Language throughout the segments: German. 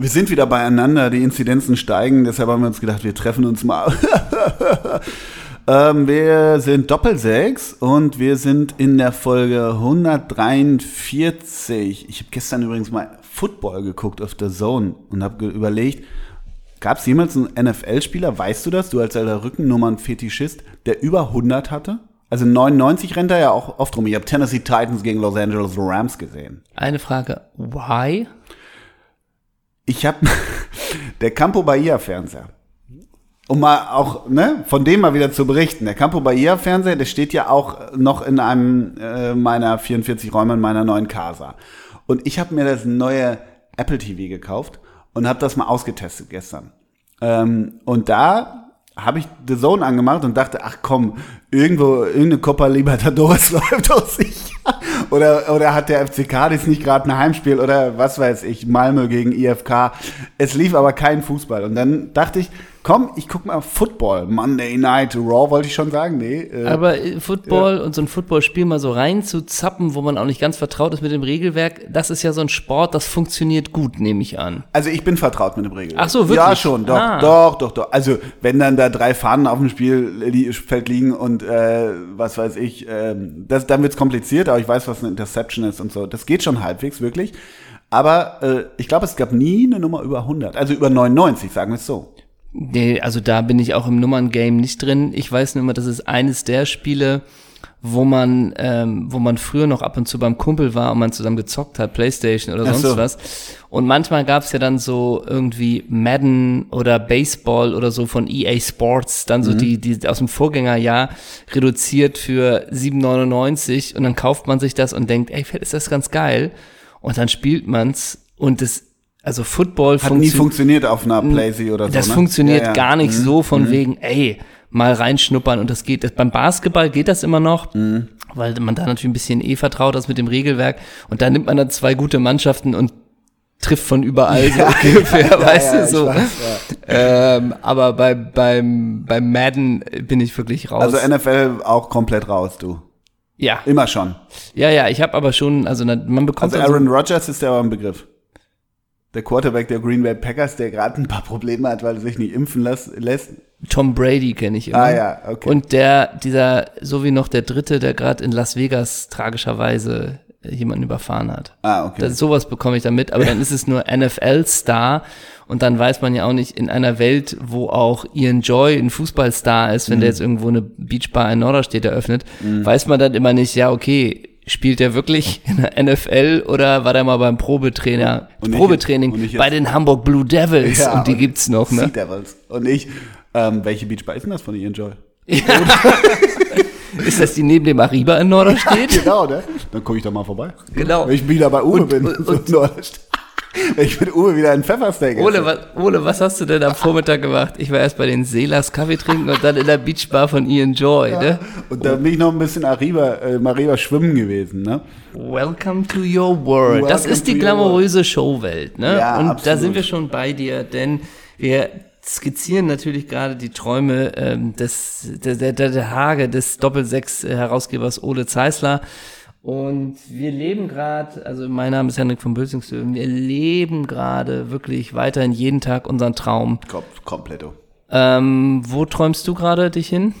Wir sind wieder beieinander, die Inzidenzen steigen, deshalb haben wir uns gedacht, wir treffen uns mal. ähm, wir sind Doppelsechs und wir sind in der Folge 143. Ich habe gestern übrigens mal Football geguckt auf der Zone und habe überlegt, gab es jemals einen NFL-Spieler, weißt du das, du als alter Rückennummern-Fetischist, der über 100 hatte? Also 99 rennt er ja auch oft rum. Ich habe Tennessee Titans gegen Los Angeles Rams gesehen. Eine Frage, why? Ich habe der Campo Bahia Fernseher. Um mal auch, ne, von dem mal wieder zu berichten. Der Campo Bahia Fernseher, der steht ja auch noch in einem äh, meiner 44 Räume in meiner neuen Casa. Und ich habe mir das neue Apple TV gekauft und habe das mal ausgetestet gestern. Ähm, und da habe ich The Zone angemacht und dachte, ach komm, irgendwo, irgendeine Copa Libertadores läuft doch sicher. Oder, oder hat der FC Cadiz nicht gerade ein Heimspiel oder was weiß ich, Malmö gegen IFK. Es lief aber kein Fußball. Und dann dachte ich, komm, ich guck mal Football. Monday Night Raw wollte ich schon sagen. Nee, äh, Aber äh, Football ja. und so ein Footballspiel mal so rein zu zappen, wo man auch nicht ganz vertraut ist mit dem Regelwerk, das ist ja so ein Sport, das funktioniert gut, nehme ich an. Also ich bin vertraut mit dem Regelwerk. Ach so, wirklich? Ja, schon, doch, ah. doch, doch, doch. Also wenn dann da drei Fahnen auf dem Spielfeld liegen und äh, was weiß ich, äh, das, dann wird's kompliziert, aber ich weiß, was eine Interception ist und so. Das geht schon halbwegs, wirklich. Aber äh, ich glaube, es gab nie eine Nummer über 100, also über 99, sagen wir es so. Nee, also da bin ich auch im Nummern-Game nicht drin. Ich weiß nur immer, das ist eines der Spiele, wo man, ähm, wo man früher noch ab und zu beim Kumpel war und man zusammen gezockt hat, Playstation oder sonst so. was. Und manchmal gab's ja dann so irgendwie Madden oder Baseball oder so von EA Sports, dann so mhm. die, die aus dem Vorgängerjahr reduziert für 7,99 und dann kauft man sich das und denkt, ey, ist das ganz geil. Und dann spielt man's und das also Football hat nie funktioniert auf einer Playsee oder so. Das ne? funktioniert ja, ja. gar nicht mhm. so von mhm. wegen, ey, mal reinschnuppern und das geht. Das, beim Basketball geht das immer noch, mhm. weil man da natürlich ein bisschen eh vertraut ist mit dem Regelwerk und da nimmt man dann zwei gute Mannschaften und trifft von überall so ungefähr, ja, weißt du so. Weiß, ähm, aber bei, beim, beim Madden bin ich wirklich raus. Also NFL auch komplett raus, du. Ja. Immer schon. Ja, ja, ich habe aber schon, also man bekommt. Also Aaron also, Rodgers ist ja aber ein Begriff der Quarterback der Green Bay Packers, der gerade ein paar Probleme hat, weil er sich nicht impfen lässt. Tom Brady kenne ich immer. Ah ja, okay. Und der, dieser, so wie noch der dritte, der gerade in Las Vegas tragischerweise jemanden überfahren hat. Ah, okay. Das, sowas bekomme ich da mit, aber dann ist es nur NFL-Star und dann weiß man ja auch nicht, in einer Welt, wo auch Ian Joy ein Fußballstar ist, wenn mhm. der jetzt irgendwo eine Beachbar in Norderstedt eröffnet, mhm. weiß man dann immer nicht, ja, okay, Spielt er wirklich in der NFL oder war der mal beim Probetrainer, und Probetraining ich, bei den Hamburg Blue Devils? Ja, und die und gibt's noch, ne? Sea Devils. Und ich, ähm, welche Beachbar ist denn das von Ian Joy? Ja. ist das die neben dem Arriba in Norderstedt? genau, ne? Dann komme ich da mal vorbei. Genau. Wenn ich wieder bei Uwe und, bin. Und, so und, Ich bin Uwe wieder ein Pfeffersteak. Ole was, Ole, was hast du denn am Vormittag gemacht? Ich war erst bei den Seelers Kaffee trinken und dann in der Beachbar von Ian Joy, ja. ne? Und da bin ich noch ein bisschen Arriba, äh, Mariba schwimmen gewesen, ne? Welcome to your world. Welcome das ist die glamouröse Showwelt, ne? Ja, und absolut. da sind wir schon bei dir, denn wir skizzieren natürlich gerade die Träume ähm, des, der, der, der Hage des Doppelsechs-Herausgebers Ole Zeisler. Und wir leben gerade, also mein Name ist Henrik von Bösingslöwen, wir leben gerade wirklich weiterhin jeden Tag unseren Traum. Kom komplett. Ähm, wo träumst du gerade dich hin?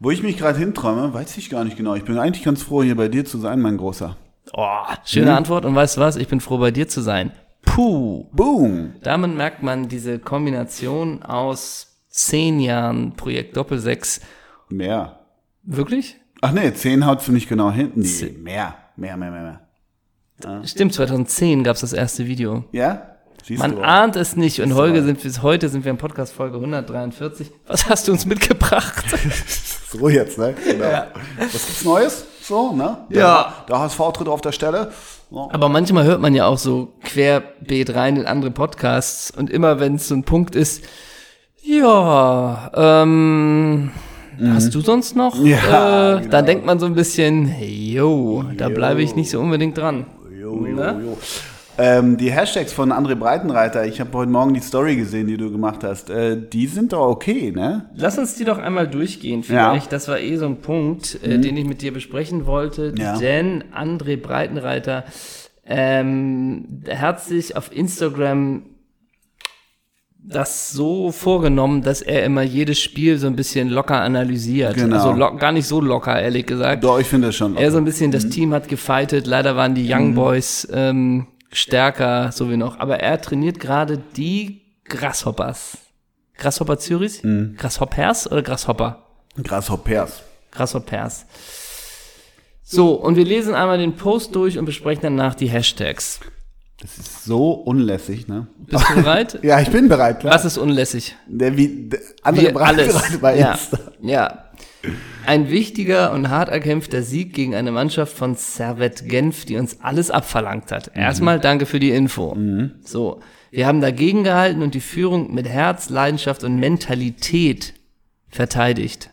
Wo ich mich gerade hinträume, weiß ich gar nicht genau. Ich bin eigentlich ganz froh, hier bei dir zu sein, mein Großer. Oh, schöne hm? Antwort. Und weißt du was? Ich bin froh, bei dir zu sein. Puh. Boom. Damit merkt man diese Kombination aus zehn Jahren Projekt Doppelsechs. Mehr. Wirklich? Ach nee, 10 haut du nicht genau hinten. Nee, mehr, mehr, mehr, mehr, mehr. Ja. Stimmt, 2010 gab es das erste Video. Ja? Siehst Man ahnt es nicht und heute sind, bis heute sind wir in Podcast Folge 143. Was hast du uns mitgebracht? so jetzt, ne? Genau. Ja. Was gibt's Neues? So, ne? Der, ja. Der HSV tritt auf der Stelle. Aber manchmal hört man ja auch so querbeet rein in andere Podcasts und immer wenn es so ein Punkt ist, ja, ähm, Mhm. Hast du sonst noch? Ja, äh, genau. Da denkt man so ein bisschen, yo, da bleibe ich nicht so unbedingt dran. Jo, jo, jo. Ähm, die Hashtags von André Breitenreiter, ich habe heute Morgen die Story gesehen, die du gemacht hast, äh, die sind doch okay, ne? Lass uns die doch einmal durchgehen vielleicht. Ja. Das war eh so ein Punkt, äh, mhm. den ich mit dir besprechen wollte. Ja. Denn André Breitenreiter ähm, hat sich auf Instagram das so vorgenommen, dass er immer jedes Spiel so ein bisschen locker analysiert. Genau. Also lo gar nicht so locker, ehrlich gesagt. Doch, ich finde das schon. Er so ein bisschen, das Team hat gefightet. Leider waren die Young Boys ähm, stärker, so wie noch. Aber er trainiert gerade die Grasshoppers. Grasshopper Zürich? Grasshoppers oder Grasshopper? Grasshoppers. Grasshoppers. So, und wir lesen einmal den Post durch und besprechen danach die Hashtags. Das ist so unlässig, ne? Bist du bereit? Ja, ich bin bereit, klar. Was ist unlässig? Der, wie, der, andere Wir alles. bei Ja. Ja. Ein wichtiger und hart erkämpfter Sieg gegen eine Mannschaft von Servette Genf, die uns alles abverlangt hat. Erstmal danke für die Info. So. Wir haben dagegen gehalten und die Führung mit Herz, Leidenschaft und Mentalität verteidigt.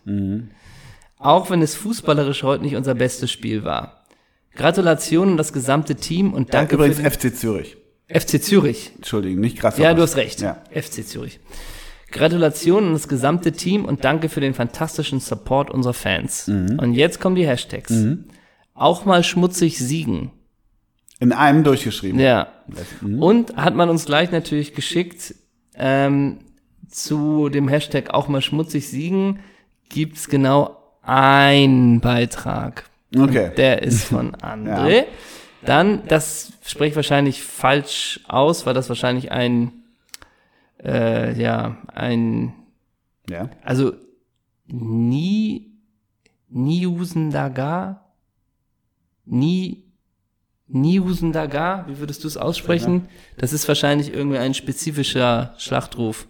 Auch wenn es fußballerisch heute nicht unser bestes Spiel war. Gratulation an das gesamte Team und Ja, danke übrigens für FC Zürich. FC Zürich. Entschuldigung, nicht Grasshoppers. Ja, du hast recht. Ja. FC Zürich. Gratulation an das gesamte Team und danke für den fantastischen Support unserer Fans. Mhm. Und jetzt kommen die Hashtags. Auch mal schmutzig siegen. In einem durchgeschrieben. Ja. Mhm. Und hat man uns gleich natürlich geschickt, ähm, zu dem Hashtag auch mal schmutzig siegen, gibt's genau einen Beitrag. Okay. Der ist von André. Dann, das spreche ich wahrscheinlich falsch aus, weil das wahrscheinlich ein, äh, ja, ein, Ja. also nie, Niusendaga, nie, Niusendaga, wie würdest du es aussprechen? Das ist wahrscheinlich irgendwie ein spezifischer Schlachtruf.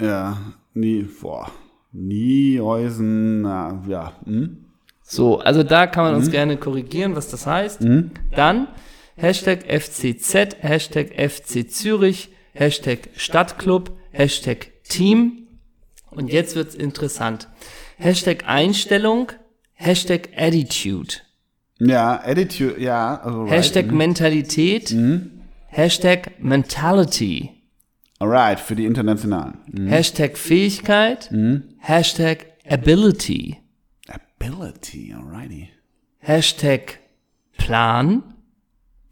Ja. Nie, boah. Niehäusen, na, ja. Hm? So, also da kann man uns gerne korrigieren, was das heißt. Dann Hashtag FCZ, Hashtag FC Zürich, Hashtag Stadtclub, Hashtag Team. Und jetzt wird's interessant. Hashtag Einstellung, Hashtag Attitude, Ja, Attitude, ja. Also right. Hashtag Mentalität, Hashtag Mentality, Alright, für die Internationalen. Mhm. Hashtag Fähigkeit, Hashtag Ability, Ability, alrighty. Hashtag Plan,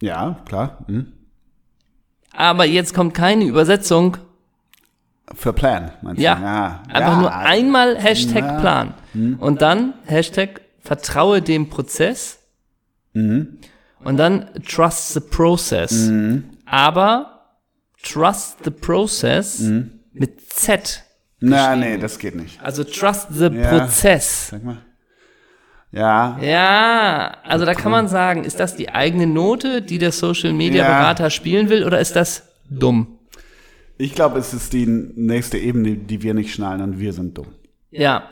Ja, klar. Mhm. Aber jetzt kommt keine Übersetzung. Für Plan, meinst Ja, du? Ja. einfach ja. nur einmal Hashtag Ja. Plan. Und dann Hashtag Vertraue dem Prozess. Mhm. Und dann Trust the Process. Aber Trust the Process Mhm. mit Z. Na, nee, das geht nicht. Also Trust the Ja. Prozess. Sag mal. Ja, Ja, also da kann man sagen, ist das die eigene Note, die der Social Media Ja. Berater spielen will, oder ist das dumm? ich glaube, es ist die nächste Ebene, die wir nicht schnallen und wir sind dumm. Ja,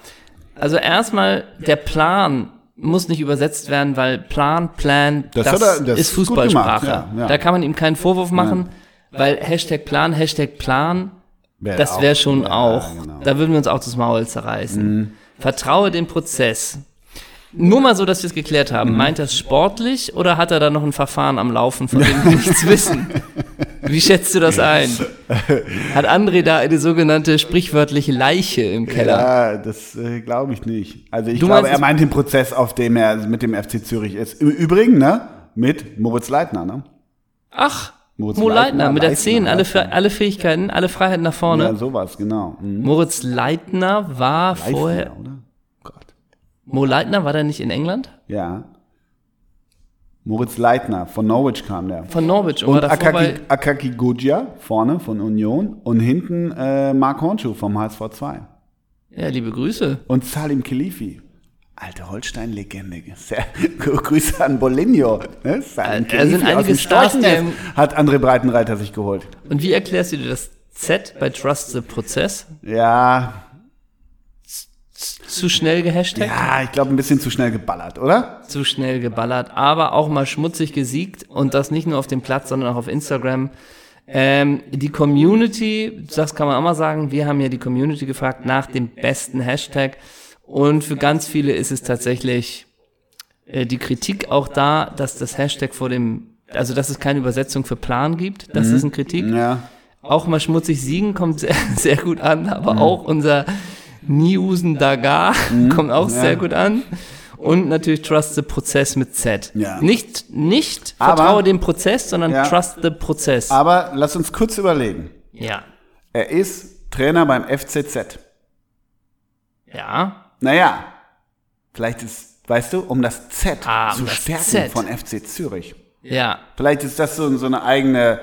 also erstmal der Plan muss nicht übersetzt werden, weil Plan, Plan, Das das, er- das ist Fußballsprache. ja, ja. Da kann man ihm keinen Vorwurf machen, weil Hashtag Plan, Hashtag Plan, Wär das wäre schon ja, auch, genau. Mhm. da würden wir uns auch das Maul zerreißen. Vertraue dem Prozess. Nur mal so, dass wir es geklärt Mhm. haben. Meint er es sportlich oder hat er da noch ein Verfahren am Laufen, von dem wir nichts wissen? Wie schätzt du das ein? Hat André da eine sogenannte sprichwörtliche Leiche im Keller? Ja, das äh, glaube ich nicht. Also ich Du glaube, er meint den Prozess, auf dem er mit dem FC Zürich ist. Im Übrigen, ne? Mit Moritz Leitner, ne? Ach, Moritz Mo Leitner, Leitner, mit der Leitner, 10, alle, alle Fähigkeiten, alle Freiheiten nach vorne. Ja, sowas, genau. Mhm. Moritz Leitner war Leitner, vorher. oder? Mo Leitner war der nicht in England? Ja. Moritz Leitner, von Norwich kam der. Von Norwich und, Akaki. Akaki Gudja, vorne von Union. Und hinten äh, Mark Hornschuh vom HSV 2. Ja, liebe Grüße. Und Salim Khelifi. Alte Holstein-Legende. Sehr- Grüße an Bolinho. Ne? Salim Äh, da sind einige Stars, hat André Breitenreiter sich geholt. Und wie erklärst du dir das Z bei Trust the Prozess? Ja, Zu schnell gehashtagt? ja, ich glaube ein bisschen zu schnell geballert, oder? Zu schnell geballert, aber auch mal schmutzig gesiegt und das nicht nur auf dem Platz, sondern auch auf Instagram. Ähm, die Community, das kann man auch mal sagen, wir haben ja die Community gefragt nach dem besten Hashtag und für ganz viele ist es tatsächlich äh, die Kritik auch da, dass das Hashtag vor dem, also dass es keine Übersetzung für Plan gibt, das ist eine Kritik. Ja. Auch mal schmutzig siegen kommt sehr, sehr gut an, Mhm. aber auch unser Niusen Daga kommt auch sehr gut an. Und natürlich Trust the Prozess mit Z. Ja. Nicht, nicht Aber- vertraue dem Prozess, sondern Ja. Trust the Prozess. Aber lass uns kurz überlegen. ja. Er ist Trainer beim FCZ. Ja. Naja, vielleicht ist, weißt du, um das Z Ah, um zu das stärken Z. von FC Zürich. Ja. Vielleicht ist das so, so eine eigene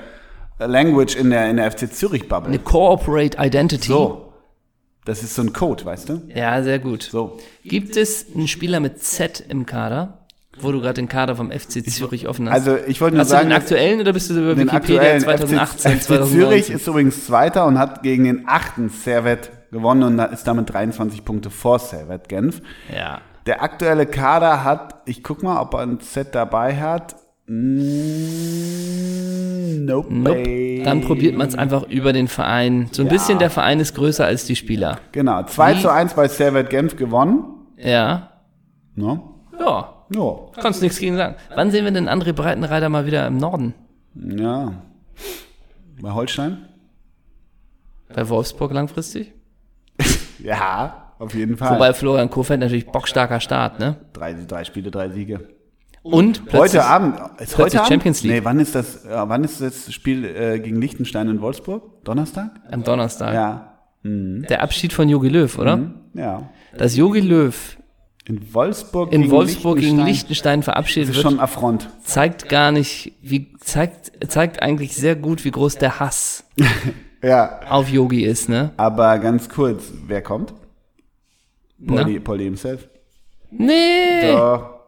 Language in der, in der FC Zürich-Bubble. Eine Corporate Identity. So. Das ist so ein Code, weißt du? Ja, sehr gut. So. Gibt es einen Spieler mit Z im Kader, wo du gerade den Kader vom FC Zürich offen hast? Also ich wollte nur hast du sagen, den aktuellen oder bist du über den Wikipedia aktuellen 2018, FC, FC Zürich ist übrigens Zweiter und hat gegen den achten Servet gewonnen und ist damit 23 Punkte vor Servet Genf. Ja. Der aktuelle Kader hat, ich guck mal, ob er ein Z dabei hat. Mm, nope. Nope. Dann probiert man es einfach über den Verein. So ein Ja. bisschen der Verein ist größer als die Spieler. Genau, 2 Wie? zu 1 bei Servet Genf gewonnen. Ja. Ne? Ja. Ja. Kannst nichts gegen sagen. Wann sehen wir denn André Breitenreiter mal wieder im Norden? ja. Bei Holstein? Bei Wolfsburg langfristig? Ja, auf jeden Fall. Wobei Florian Kohfeldt natürlich bockstarker Start, ne? drei, drei Spiele, drei Siege. Und heute Abend. Ist heute Abend? Champions League. Nee, wann ist das, äh, wann ist das Spiel äh, gegen Liechtenstein in Wolfsburg? Donnerstag? am Donnerstag. Ja. Mhm. Der Abschied von Jogi Löw, oder? Ja. Dass Jogi Löw In Wolfsburg in gegen Wolfsburg gegen Liechtenstein. Liechtenstein verabschiedet Das ist wird, schon ein Affront. zeigt gar nicht, wie zeigt zeigt eigentlich sehr gut, wie groß der Hass Ja. auf Yogi ist, ne? Aber ganz kurz, wer kommt? Polly, Polly himself. Nee. Ja.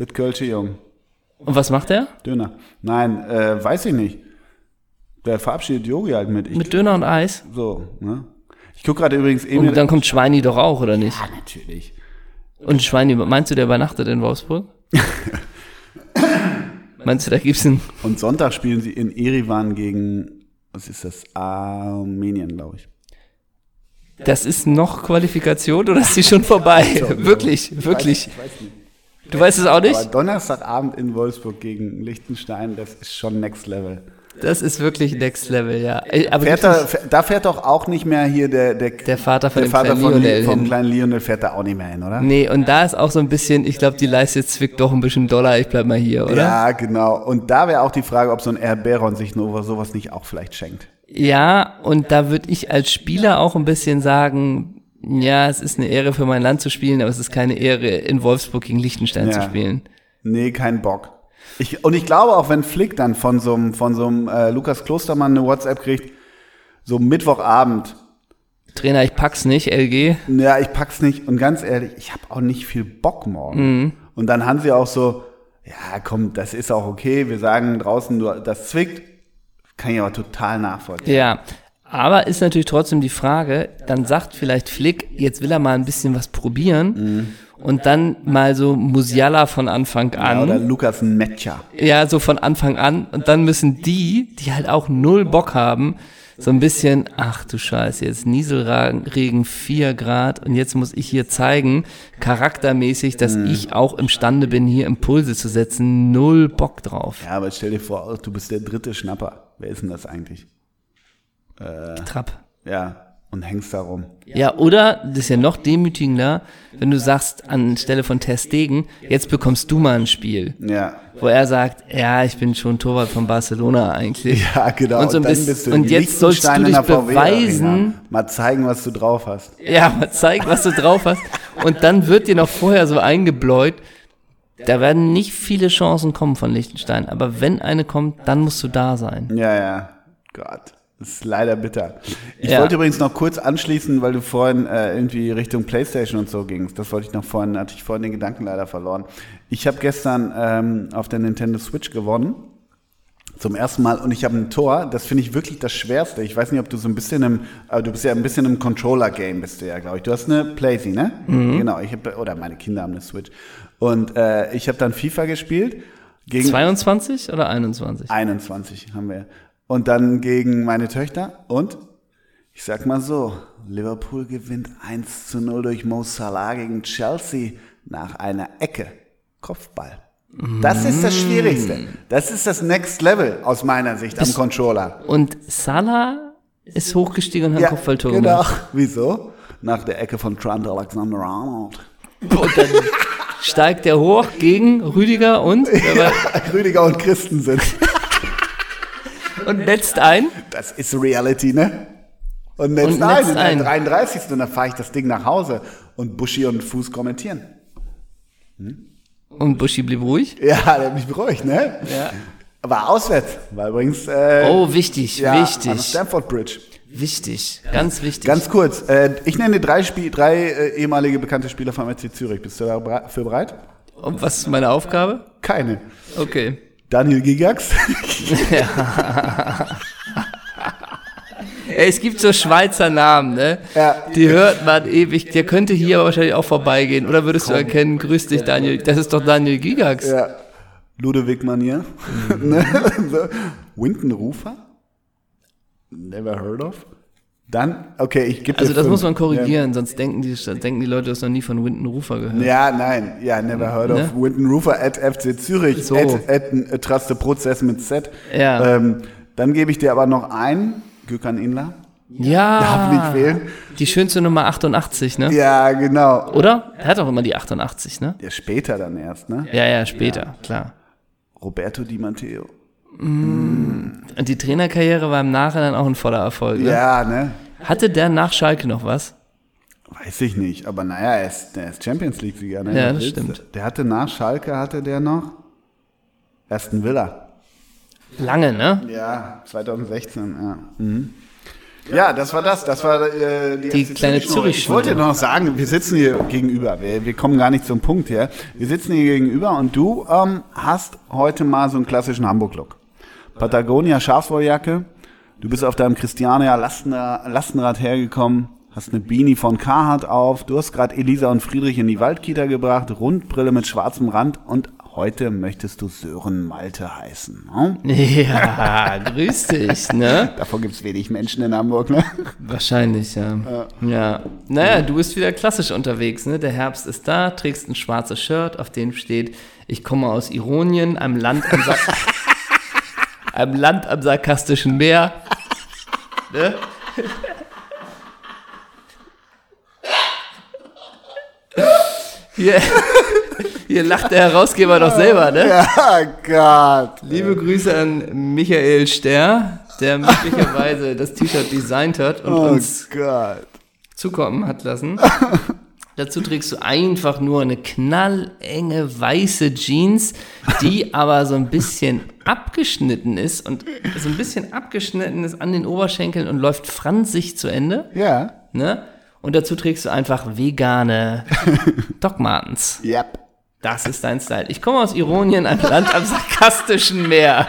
Das Kölsche Jung. Und was macht er? Döner. Nein, äh, weiß ich nicht. Der verabschiedet Yogi halt mit. Ich, Mit Döner und Eis? so, ne? Ich guck gerade übrigens Emil. Und dann kommt Schweini doch auch, oder nicht? ah, natürlich. Und Schweini, meinst du, der übernachtet in Wolfsburg? meinst du, da gibt's einen Und Sonntag spielen sie in Erivan gegen, was ist das? Armenien, glaube ich. Das ist noch Qualifikation oder ist die schon vorbei? wirklich, wirklich. Ich weiß nicht. Du weißt es auch Aber nicht? Donnerstagabend in Wolfsburg gegen Liechtenstein, das ist schon Next Level. Das ist wirklich Next Level, ja. Aber Fährt da, da fährt doch auch nicht mehr hier der, der, der Vater von der Vater kleinen von Lionel Li- vom hin. kleinen Lionel fährt da auch nicht mehr hin, oder? Nee, und da ist auch so ein bisschen, ich glaube, die Leiste zwickt doch ein bisschen Dollar, ich bleib mal hier, oder? Ja, genau. Und da wäre auch die Frage, ob so ein Air Baron sich nur sowas nicht auch vielleicht schenkt. Ja, und da würde ich als Spieler auch ein bisschen sagen, ja, es ist eine Ehre für mein Land zu spielen, aber es ist keine Ehre, in Wolfsburg gegen Liechtenstein Ja. zu spielen. Nee, kein Bock. Ich, und ich glaube auch, wenn Flick dann von so einem, von so einem äh, Lukas Klostermann eine WhatsApp kriegt, so Mittwochabend, Trainer, ich pack's nicht, LG. ja, ich pack's nicht. Und ganz ehrlich, ich habe auch nicht viel Bock morgen. Mhm. Und dann haben sie auch so, ja, komm, das ist auch okay. Wir sagen draußen, das zwickt. Kann ich aber total nachvollziehen. Ja, aber ist natürlich trotzdem die Frage, dann sagt vielleicht Flick, jetzt will er mal ein bisschen was probieren und dann mal so Musiala von Anfang Ja, oder an. Lukas Metscher. Ja, so von Anfang an. Und dann müssen die, die halt auch null Bock haben, so ein bisschen, ach du Scheiße, jetzt Nieselregen 4 Grad und jetzt muss ich hier zeigen, charaktermäßig, dass ich auch imstande bin, hier Impulse zu setzen. Null Bock drauf. Ja, aber stell dir vor, du bist der dritte Schnapper. Wer ist denn das eigentlich? Trapp. Ja, und hängst da rum. Ja, oder, das ist ja noch demütigender, wenn du sagst, anstelle von Ter Stegen, jetzt bekommst du mal ein Spiel. Ja. Wo er sagt, ja, ich bin schon Torwart von Barcelona eigentlich. Ja, genau. Und so ein bisschen- und jetzt sollst du dich beweisen. Mal zeigen, was du drauf hast. Ja, mal zeig, was du drauf hast. Und dann wird dir noch vorher so eingebläut, da werden nicht viele Chancen kommen von Liechtenstein. Aber wenn eine kommt, dann musst du da sein. Ja, ja. Gott. Das ist leider bitter. Ich Ja. wollte übrigens noch kurz anschließen, weil du vorhin äh, irgendwie Richtung Playstation und so gingst. Das wollte ich noch vorhin, hatte ich vorhin den Gedanken leider verloren. Ich habe gestern ähm, auf der Nintendo Switch gewonnen. Zum ersten Mal und ich habe ein Tor, das finde ich wirklich das Schwerste. Ich weiß nicht, ob du so ein bisschen im, aber du bist ja ein bisschen im Controller-Game, bist du ja, glaube ich. Du hast eine Playsee, ne? Genau, ich hab, oder meine Kinder haben eine Switch. Und äh, ich habe dann FIFA gespielt. Gegen 22 oder 21? 21 haben wir. Und dann gegen meine Töchter. Und ich sag mal so, Liverpool gewinnt 1 zu 0 durch Mo Salah gegen Chelsea nach einer Ecke. Kopfball. Das ist das Schwierigste. Das ist das Next Level aus meiner Sicht am Controller. Und Salah ist hochgestiegen und hat ein Kopfballtor genau. gemacht. Wieso? Nach der Ecke von Trent Alexander-Arnold. Und dann steigt er hoch gegen Rüdiger und, war- Rüdiger und Christensen. Und netzt ein. Das ist Reality, ne? und netzt Und ein netzt ein. 33. Und dann fahre ich das Ding nach Hause und Buschi und Fuß kommentieren. Und Buschi blieb ruhig. Ja, der hat mich beruhigt, ne? Ja. Aber auswärts, war übrigens äh, Oh, wichtig, ja, An wichtig, Stamford Bridge. wichtig, ganz wichtig. Ganz kurz, äh, ich nenne drei, Spiel, drei äh, ehemalige bekannte Spieler vom FC Zürich. Bist du dafür bereit? Und was ist meine Aufgabe? Keine. Okay. Daniel Gigax. Ja, es gibt so Schweizer Namen, ne? Ja. Die hört man ewig. Der könnte hier wahrscheinlich auch vorbeigehen. Oder würdest du erkennen, grüß dich, Daniel. Das ist doch Daniel Gigax. ja. Ludwig Manier. ne? so. Winton Rufer. Never heard of. Dann, okay, ich gebe Also das fünf. muss man korrigieren, sonst denken die, denken die Leute, du hast noch nie von Winton Rufer gehört. Ja, nein, ja, never heard of. Ne? Winton Rufer at FC Zürich, So. at, at, at Traste Prozess mit Z. Ja. Ähm, dann gebe ich dir aber noch ein, Gökhan Inler. Ja. Darf nicht fehlen. Die schönste Nummer 88, ne? Ja, genau. Oder? Er hat auch immer die 88, ne? Ja, später dann erst, ne? Ja, ja, später, klar. Roberto Di Matteo. Und die Trainerkarriere war im Nachhinein auch ein voller Erfolg. Ne? Ja, ne? Hatte der nach Schalke noch was? Weiß ich nicht, aber naja, er ist, der ist Champions League-Sieger. Ne? Ja, das stimmt. Der hatte nach Schalke, hatte der noch Aston Villa. Lange, ne? Ja, 2016, ja. Mhm. Ja, das war das. Das war äh, die, Die kleine Zürich-Nummer. Ich wollte noch sagen, wir sitzen hier gegenüber. Wir, wir kommen gar nicht zum Punkt hier. Wir sitzen hier gegenüber und du ähm, hast heute mal so einen klassischen Hamburg-Look. Patagonia Schafswolljacke. Du bist auf deinem Christiania Lastenrad, hergekommen, hast eine Beanie von Carhartt auf. Du hast gerade Elisa und Friedrich in die Waldkita gebracht, Rundbrille mit schwarzem Rand und heute möchtest du Sören Malte heißen. Ne? Ja, grüß dich, ne? Davon gibt's wenig Menschen in Hamburg, ne? Wahrscheinlich, ja. Ja. Naja, du bist wieder klassisch unterwegs, ne? Der Herbst ist da, trägst ein schwarzes Shirt, auf dem steht, ich komme aus Ironien, einem Land am, Sa einem Land am sarkastischen Meer. Ne? Hier, hier lacht der Herausgeber doch selber, ne? Ja, Gott. Liebe Grüße an Michael Ster, der möglicherweise das T-Shirt designt hat und Oh uns Gott. zukommen hat lassen. Dazu trägst du einfach nur eine knallenge weiße Jeans, die aber so ein bisschen abgeschnitten ist und so ein bisschen abgeschnitten ist an den Oberschenkeln und läuft franzig zu Ende. Ja. Ne? Und dazu trägst du einfach vegane Doc Martens. Yep. Das ist dein Style. Ich komme aus Ironien, ein Land am sarkastischen Meer.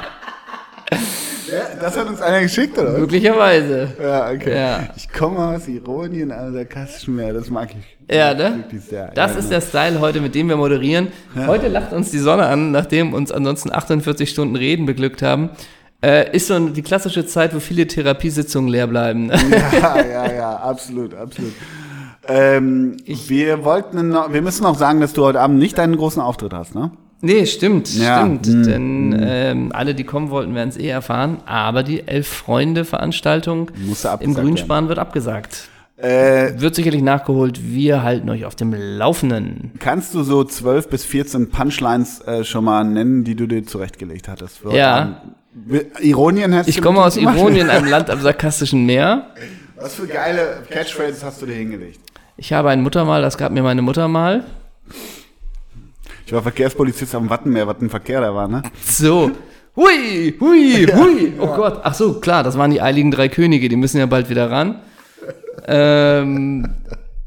Das hat uns einer geschickt, oder? was? Möglicherweise. Ja, okay. Ja. Ich komme aus Ironien, also sarkastischen Meer, das mag ich. Ja, ne? Das ist der Style heute, mit dem wir moderieren. Heute lacht uns die Sonne an, nachdem uns ansonsten 48 Stunden Reden beglückt haben. Äh, ist so die klassische Zeit, wo viele Therapiesitzungen leer bleiben. ne? Ja, ja, ja, absolut, absolut. Ähm, wir wollten noch, wir müssen noch sagen, dass du heute Abend nicht deinen großen Auftritt hast, ne? Nee, stimmt, Ja, stimmt. hm, Denn ähm, alle, die kommen wollten, werden es eh erfahren. Aber die Elf-Freunde-Veranstaltung im Grünspan wird abgesagt. Äh, Wird sicherlich nachgeholt. Wir halten euch auf dem Laufenden. kannst du so 12 bis 14 Punchlines äh, schon mal nennen, die du dir zurechtgelegt hattest? heute Ja. Abend? Ironien hast Ich komme aus gemacht? Ironien, einem Land am sarkastischen Meer. Was für geile Catchphrases hast du dir hingelegt? Ich habe ein Muttermal, das gab mir meine Mutter mal. Ich war Verkehrspolizist am Wattenmeer, was ein Verkehr da war, ne? So. Hui, hui, hui. Oh Gott. Ach so, klar, das waren die eiligen drei Könige, die müssen ja bald wieder ran. Ähm,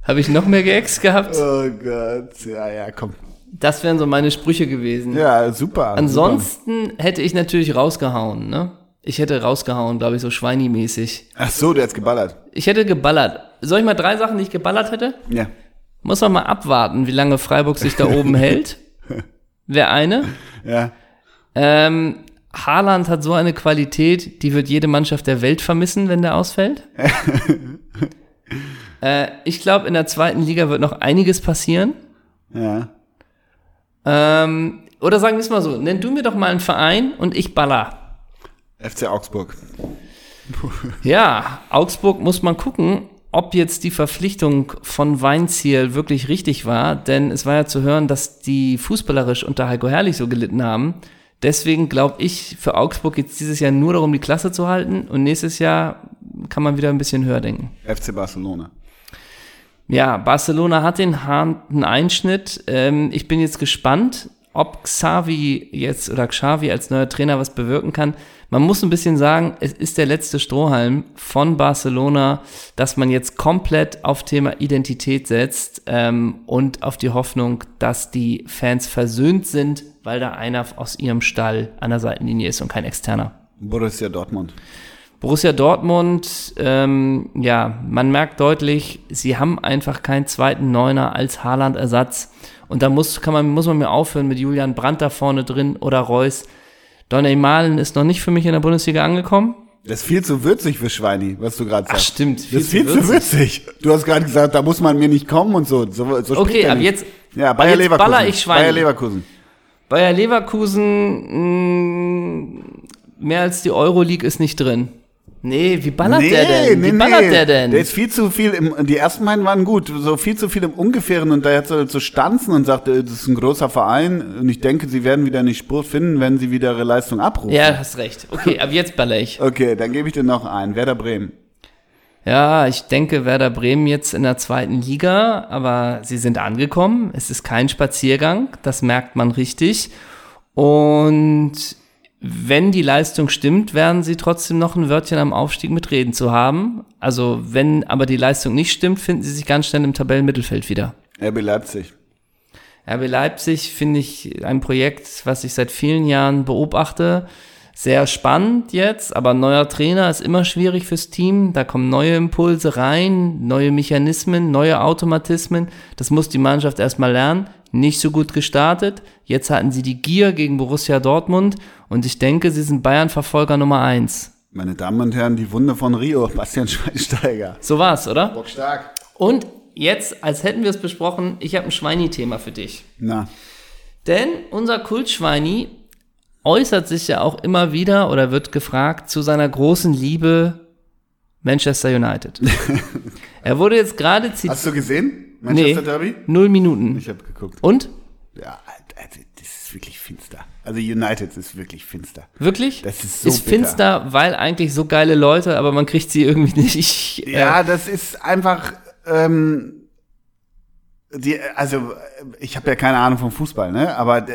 habe ich noch mehr Gags gehabt? Oh Gott, ja, ja, komm. Das wären so meine Sprüche gewesen. Ja, super. Ansonsten hätte ich natürlich rausgehauen, ne? Ich hätte rausgehauen, glaube ich, so schweinimäßig. Super. Ach so, der hat's geballert. Ich hätte geballert. Soll ich mal drei Sachen, die ich geballert hätte? Ja. Muss man mal abwarten, wie lange Freiburg sich da oben hält. Wäre eine. Ja. Ähm, Haaland hat so eine Qualität, die wird jede Mannschaft der Welt vermissen, wenn der ausfällt. äh, ich glaube, in der zweiten Liga wird noch einiges passieren. Ja. Ähm, oder sagen wir es mal so, nenn du mir doch mal einen Verein und ich baller. FC Augsburg. Ja, Augsburg muss man gucken, ob jetzt die Verpflichtung von Weinziel wirklich richtig war, denn es war ja zu hören, dass die fußballerisch unter Heiko Herrlich so gelitten haben. Deswegen glaube ich, für Augsburg geht es dieses Jahr nur darum, die Klasse zu halten und nächstes Jahr kann man wieder ein bisschen höher denken. FC Barcelona. Ja, Barcelona hat den harten Einschnitt. Ähm, ich bin jetzt gespannt, ob Xavi jetzt oder Xavi als neuer Trainer was bewirken kann. Man muss ein bisschen sagen, es ist der letzte Strohhalm von Barcelona, dass man jetzt komplett auf Thema Identität setzt ähm, und auf die Hoffnung, dass die Fans versöhnt sind, weil da einer aus ihrem Stall an der Seitenlinie ist und kein externer. Borussia Dortmund. Borussia Dortmund, ähm, ja, man merkt deutlich, sie haben einfach keinen zweiten Neuner als Haaland-Ersatz. Und da muss, kann man, muss man mir aufhören mit Julian Brandt da vorne drin oder Reus. Donny Malen ist noch nicht für mich in der Bundesliga angekommen. Das ist viel zu würzig für Schweini, was du gerade sagst. Ach, stimmt. Viel das ist viel zu würzig. Du hast gerade gesagt, da muss man mir nicht kommen und so. so, so okay, aber jetzt, ja, Bayer jetzt Leverkusen. baller ich Schweini. Bayer Leverkusen. Bayer Leverkusen, mh, mehr als die Euroleague ist nicht drin. Nee, wie ballert nee, der denn? Wie nee, ballert nee. der denn? Der ist viel zu viel im, die ersten beiden waren gut, so viel zu viel im Ungefähren und da hat so, so stanzen und sagt, das ist ein großer Verein und ich denke, sie werden wieder eine Spur finden, wenn sie wieder ihre Leistung abrufen. Ja, hast recht. Okay, ab jetzt baller ich. okay, dann gebe ich dir noch einen. Werder Bremen. Ja, ich denke Werder Bremen jetzt in der zweiten Liga, aber sie sind angekommen. Es ist kein Spaziergang, das merkt man richtig. Und wenn die Leistung stimmt, werden sie trotzdem noch ein Wörtchen am Aufstieg mitreden zu haben. Also wenn aber die Leistung nicht stimmt, finden sie sich ganz schnell im Tabellenmittelfeld wieder. RB Leipzig. RB Leipzig finde ich ein Projekt, was ich seit vielen Jahren beobachte. Sehr spannend jetzt, aber neuer Trainer ist immer schwierig fürs Team. Da kommen neue Impulse rein, neue Mechanismen, neue Automatismen. Das muss die Mannschaft erstmal lernen nicht so gut gestartet. Jetzt hatten sie die Gier gegen Borussia Dortmund und ich denke, sie sind Bayern-Verfolger Nummer eins. Meine Damen und Herren, die Wunde von Rio, Bastian Schweinsteiger. So war's, oder? Bockstark. Und jetzt, als hätten wir es besprochen, ich habe ein Schweini-Thema für dich. Na. Denn unser Kultschweini äußert sich ja auch immer wieder oder wird gefragt zu seiner großen Liebe Manchester United. er wurde jetzt gerade zitiert. Hast du gesehen? Manchester nee, Derby? Null Minuten. Ich habe geguckt. Und? Ja, also, das ist wirklich finster. Also United ist wirklich finster. Wirklich? Das ist so Ist bitter. finster, weil eigentlich so geile Leute, aber man kriegt sie irgendwie nicht. Äh ja, das ist einfach. Ähm, die, also ich habe ja keine Ahnung vom Fußball, ne? Aber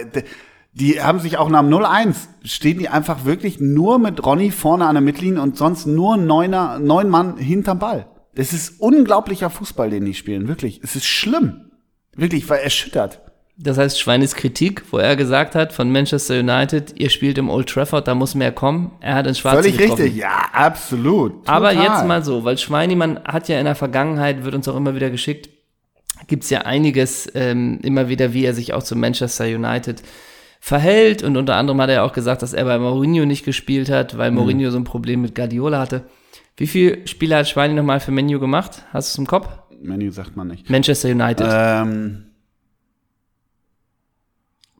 die haben sich auch nach dem 0-1 stehen die einfach wirklich nur mit Ronny vorne an der Mittellinie und sonst nur neuner, neun Mann hinterm Ball. Das ist unglaublicher Fußball, den die spielen, wirklich. Es ist schlimm. Wirklich, weil erschüttert. Das heißt, Schweines Kritik, wo er gesagt hat von Manchester United, ihr spielt im Old Trafford, da muss mehr kommen. Er hat ins Schwarze Völlig getroffen. richtig, ja, absolut. Total. Aber jetzt mal so, weil Schweini, man hat ja in der Vergangenheit, wird uns auch immer wieder geschickt, gibt's ja einiges ähm, immer wieder, wie er sich auch zu Manchester United verhält. Und unter anderem hat er auch gesagt, dass er bei Mourinho nicht gespielt hat, weil mhm. Mourinho so ein Problem mit Guardiola hatte. Wie viele Spiele hat Schweini nochmal für Menu gemacht? Hast du es im Kopf? Menu sagt man nicht. Manchester United. Ähm,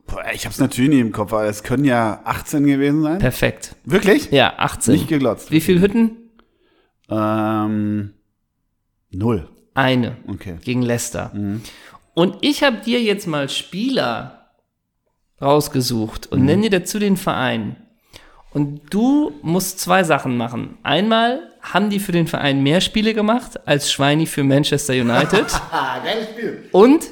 boah, ich habe es natürlich nicht im Kopf, aber es können ja 18 gewesen sein. Perfekt. Wirklich? Ja, 18. Nicht geglotzt. Wie viele Hütten? Ähm, null. Eine. Okay. Gegen Leicester. Mhm. Und ich habe dir jetzt mal Spieler rausgesucht und mhm. nenne dir dazu den Verein. Und du musst zwei Sachen machen. Einmal haben die für den Verein mehr Spiele gemacht als Schweini für Manchester United. Geiles Spiel. Und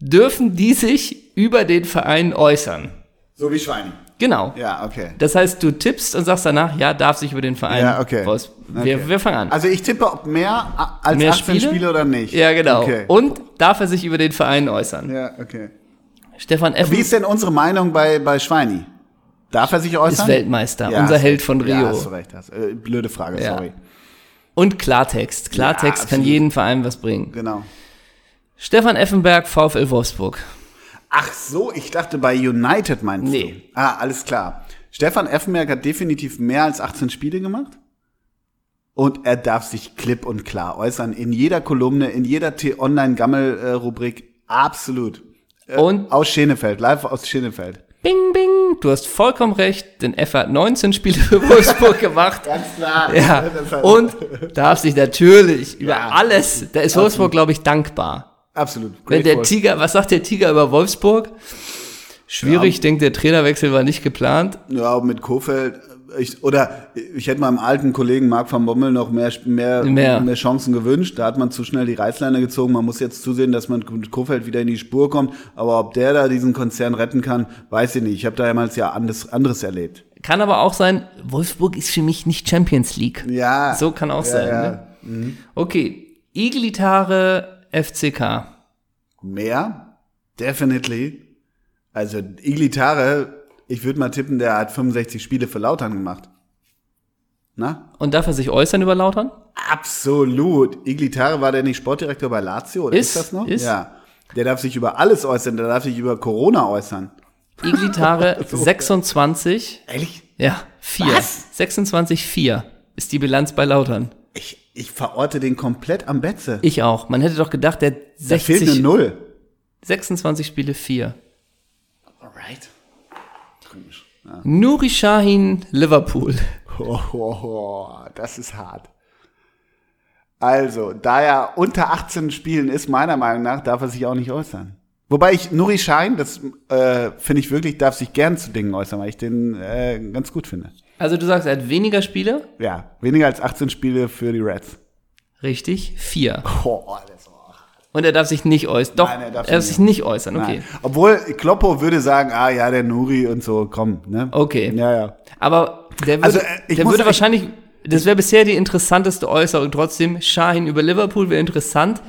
dürfen die sich über den Verein äußern. So wie Schweini. Genau. Ja, okay. Das heißt, du tippst und sagst danach, ja, darf sich über den Verein ja, okay. Raus. Wir, okay. wir fangen an. Also ich tippe, ob mehr als mehr 18 Spiele? Spiele oder nicht. Ja, genau. Okay. Und darf er sich über den Verein äußern. Ja, okay. Stefan F. Wie ist denn unsere Meinung bei, bei Schweini? Darf er sich äußern? Ist Weltmeister, ja, unser Held von Rio. Ja, hast du recht. Hast, äh, blöde Frage, ja. sorry. Und Klartext. Klartext ja, kann jeden Verein was bringen. Genau. Stefan Effenberg, VfL Wolfsburg. Ach so, ich dachte bei United meinst nee. du? Ah, alles klar. Stefan Effenberg hat definitiv mehr als 18 Spiele gemacht. Und er darf sich klipp und klar äußern. In jeder Kolumne, in jeder Online-Gammel-Rubrik. Absolut. Äh, und? Aus Schenefeld, live aus Schenefeld. Bing, bing, du hast vollkommen recht, denn F hat 19 Spiele für Wolfsburg gemacht. Ganz klar. Ja. Und darf sich natürlich über ja. alles, da ist Wolfsburg, glaube ich, dankbar. Absolut. Wenn der Tiger, was sagt der Tiger über Wolfsburg? Schwierig, ja. denkt der Trainerwechsel war nicht geplant. Ja, mit Kofeld ich, oder ich hätte meinem alten Kollegen Marc van Bommel noch mehr, mehr, mehr. mehr Chancen gewünscht. Da hat man zu schnell die Reißleine gezogen. Man muss jetzt zusehen, dass man mit Kofeld wieder in die Spur kommt. Aber ob der da diesen Konzern retten kann, weiß ich nicht. Ich habe damals ja anderes, anderes erlebt. Kann aber auch sein, Wolfsburg ist für mich nicht Champions League. Ja. So kann auch ja, sein. Ja. Ne? Mhm. Okay. Iglitare FCK. Mehr? Definitely. Also Iglitare ich würde mal tippen, der hat 65 Spiele für Lautern gemacht. Na? Und darf er sich äußern über Lautern? Absolut. Iglitare war der nicht Sportdirektor bei Lazio, oder ist, ist das noch? Ist? Ja. Der darf sich über alles äußern, der darf sich über Corona äußern. Iglitare so. 26. Ehrlich? Ja, 4. Was? 26, 4 ist die Bilanz bei Lautern. Ich, ich verorte den komplett am Betze. Ich auch. Man hätte doch gedacht, der 60. Da fehlt eine Null. 26 Spiele, 4. Ja. Nuri Shahin, Liverpool. Oh, oh, oh, das ist hart. Also, da er unter 18 Spielen ist, meiner Meinung nach, darf er sich auch nicht äußern. Wobei ich Nuri Schein, das äh, finde ich wirklich, darf sich gern zu Dingen äußern, weil ich den äh, ganz gut finde. Also du sagst, er hat weniger Spiele? Ja, weniger als 18 Spiele für die Reds. Richtig, vier. Oh, das und er darf sich nicht äußern. Doch, Nein, er darf, er darf sich nicht äußern, okay. Nein. Obwohl Kloppo würde sagen, ah ja, der Nuri und so, komm, ne? Okay. Ja, ja. Aber der würde, also, äh, der würde wahrscheinlich, das wäre bisher die interessanteste Äußerung trotzdem. Shahin über Liverpool wäre interessant.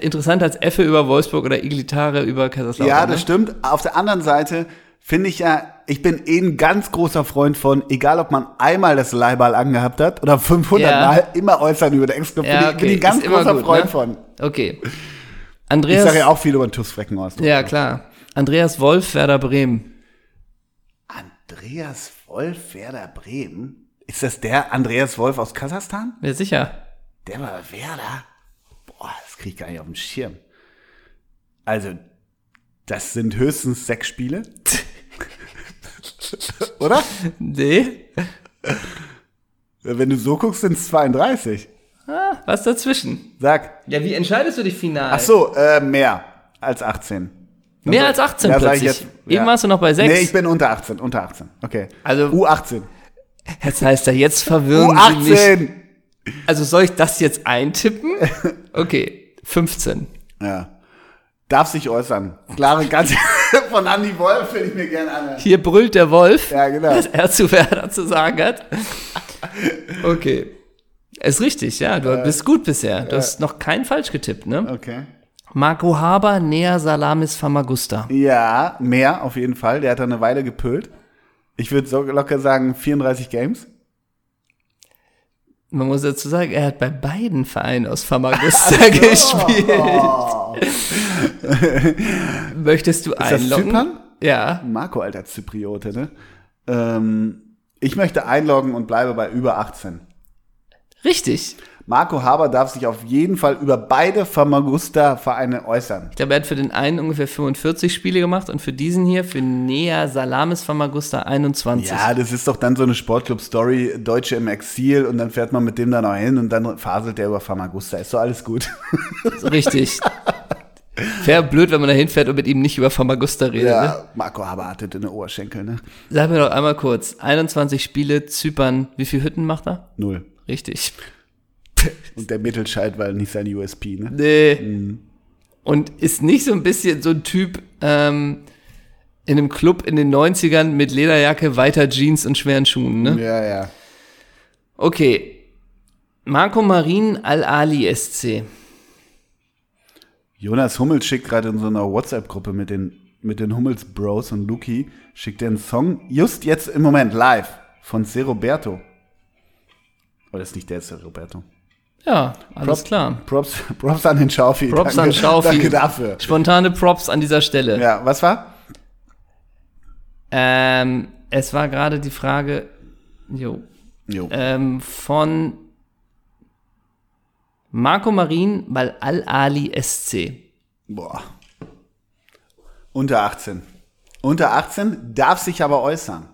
Interessant als Effe über Wolfsburg oder Iglitare über Kaiserslautern. Ja, das ne? stimmt. Auf der anderen Seite finde ich ja, ich bin eh ein ganz großer Freund von, egal ob man einmal das Leihball angehabt hat oder 500 ja. Mal, immer äußern über den Ex-Club. Ja, okay. Bin ich ein ganz großer gut, Freund ne? von. Okay. Andreas, ich sage ja auch viel über den TuS Frecken aus. Ja, klar. Andreas Wolf, Werder Bremen. Andreas Wolf, Werder Bremen? Ist das der Andreas Wolf aus Kasachstan? Ja, sicher. Der war Werder? Boah, das krieg ich gar nicht auf dem Schirm. Also, das sind höchstens sechs Spiele. Oder? Nee. Wenn du so guckst, sind es 32. Ah, was dazwischen? Sag. Ja, wie entscheidest du dich final? Ach so, äh, mehr als 18. Mehr so, als 18 ja, plötzlich? Jetzt, ja. Eben warst du noch bei 6. Nee, ich bin unter 18, unter 18. Okay. Also, U18. Jetzt heißt er, jetzt verwirren U18. Sie mich. Also soll ich das jetzt eintippen? Okay, 15. Ja. Darf sich äußern. Klare Kante von Andy Wolf finde ich mir gerne an. Hier brüllt der Wolf, ja, genau. was er zu Werder zu sagen hat. Okay. Ist richtig, ja. Du äh, bist gut bisher. Du äh, hast noch keinen falsch getippt, ne? Okay. Marco Haber, Nea Salamis Famagusta. Ja, mehr auf jeden Fall. Der hat da eine Weile gepölt. Ich würde so locker sagen 34 Games. Man muss dazu sagen, er hat bei beiden Vereinen aus Famagusta so. gespielt. Möchtest du Ist einloggen? Das Zypern? Ja. Marco, alter Zypriote, ne? Ähm, ich möchte einloggen und bleibe bei über 18. Richtig. Marco Haber darf sich auf jeden Fall über beide Famagusta-Vereine äußern. Ich glaube, er hat für den einen ungefähr 45 Spiele gemacht und für diesen hier, für Nea Salamis Famagusta 21. Ja, das ist doch dann so eine Sportclub-Story, Deutsche im Exil und dann fährt man mit dem da noch hin und dann faselt der über Famagusta. Ist so alles gut. Richtig. Wäre blöd, wenn man da hinfährt und mit ihm nicht über Famagusta redet. Ja, ne? Marco Haber hatte den Oberschenkel, ne? Sag mir doch einmal kurz, 21 Spiele, Zypern, wie viele Hütten macht er? Null. Richtig. Und der Mittelschalt war nicht sein USP, ne? Nee. Mhm. Und ist nicht so ein bisschen so ein Typ ähm, in einem Club in den 90ern mit Lederjacke, weiter Jeans und schweren Schuhen, ne? Ja, ja. Okay. Marco Marin Al-Ali SC. Jonas Hummels schickt gerade in so einer WhatsApp-Gruppe mit den, mit den Hummels Bros und Luki, schickt den Song just jetzt im Moment live von Se Roberto. Oder ist nicht der Se Roberto? Ja, alles Props, klar. Props, Props an den Schaufi. Props danke, an Schaufi. Danke dafür. Spontane Props an dieser Stelle. Ja, was war? Ähm, es war gerade die Frage, jo, jo. Ähm, von Marco Marin weil Al-Ali SC. Boah. Unter 18. Unter 18 darf sich aber äußern.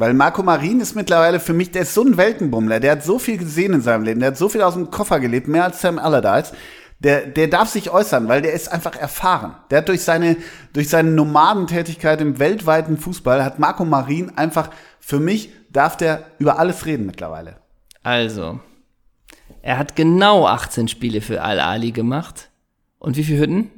Weil Marco Marin ist mittlerweile für mich, der ist so ein Weltenbummler, der hat so viel gesehen in seinem Leben, der hat so viel aus dem Koffer gelebt, mehr als Sam Allardyce. Der, der darf sich äußern, weil der ist einfach erfahren. Der hat durch seine, durch seine Nomadentätigkeit im weltweiten Fußball hat Marco Marin einfach, für mich darf der über alles reden mittlerweile. Also, er hat genau 18 Spiele für Al-Ali gemacht. Und wie viele Hütten?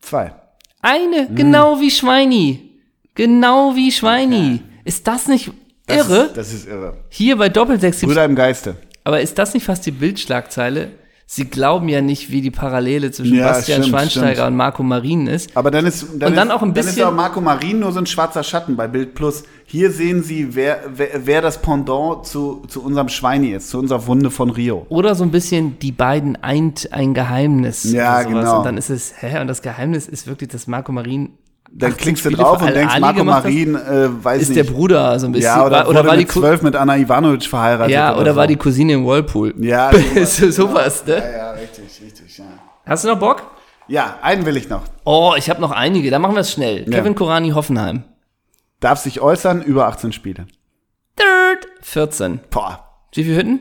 Zwei. Eine, mhm. genau wie Schweini. Genau wie Schweini. Okay. Ist das nicht das irre? Ist, das ist irre. Hier bei Doppelsechs Brüder im Geiste. Aber ist das nicht fast die Bildschlagzeile? Sie glauben ja nicht, wie die Parallele zwischen ja, Bastian stimmt, Schweinsteiger stimmt. und Marco Marin ist. Aber dann ist dann und dann ist, auch ein bisschen. Dann ist auch Marco Marin nur so ein schwarzer Schatten bei Bild Plus. Hier sehen Sie, wer, wer, wer das Pendant zu, zu unserem Schweini ist, zu unserer Wunde von Rio. Oder so ein bisschen, die beiden eint ein Geheimnis. Ja, genau. Und dann ist es, hä, und das Geheimnis ist wirklich, dass Marco Marin dann klickst du drauf und denkst, Marco Marin, äh, weiß ist nicht. der Bruder so ein bisschen. Ja, oder, oder war die zwölf mit Anna Ivanovic verheiratet. Ja, oder, oder so. war die Cousine im Whirlpool. Ja, so, sowas, ne? Ja, ja, richtig, richtig, ja. Hast du noch Bock? Ja, einen will ich noch. Oh, ich habe noch einige, dann machen wir es schnell. Ja. Kevin Korani, Hoffenheim. Darf sich äußern, über 18 Spiele. Third. 14. Boah. Wie viele Hütten?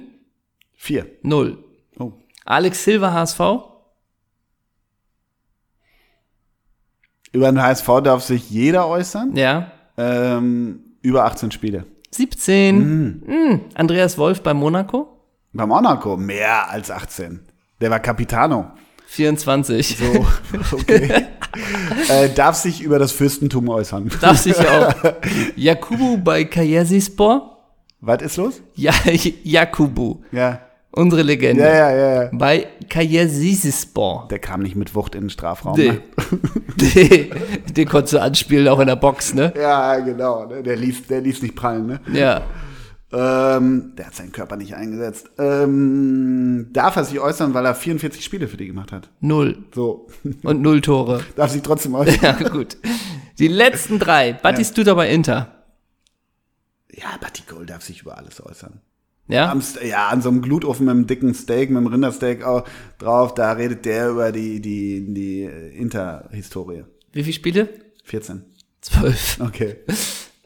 Vier. Null. Oh. Alex Silva, HSV. Über den HSV darf sich jeder äußern. Ja. Ähm, über 18 Spiele. 17. Mm. Mm. Andreas Wolf bei Monaco. Bei Monaco mehr als 18. Der war Capitano. 24. So, okay. äh, darf sich über das Fürstentum äußern. Darf sich auch. Jakubu bei Kajersispor. Was ist los? Ja, Jakubu. Ja. Unsere Legende. Ja, ja, ja. ja. Bei Kajersispor. Der kam nicht mit Wucht in den Strafraum. Nee. Ne? den, den konntest du anspielen, auch in der Box, ne? Ja, genau. Ne? Der ließ, der ließ nicht prallen, ne? Ja. Ähm, der hat seinen Körper nicht eingesetzt. Ähm, darf er sich äußern, weil er 44 Spiele für die gemacht hat? Null. So. Und null Tore. darf sich trotzdem äußern. Ja, gut. Die letzten drei. Batistuta ja. bei Inter. Ja, Batikol darf sich über alles äußern. Ja? Am, ja, an so einem Glutofen mit einem dicken Steak, mit einem Rindersteak auch drauf, da redet der über die, die, die Inter-Historie. Wie viele Spiele? 14. 12. Okay.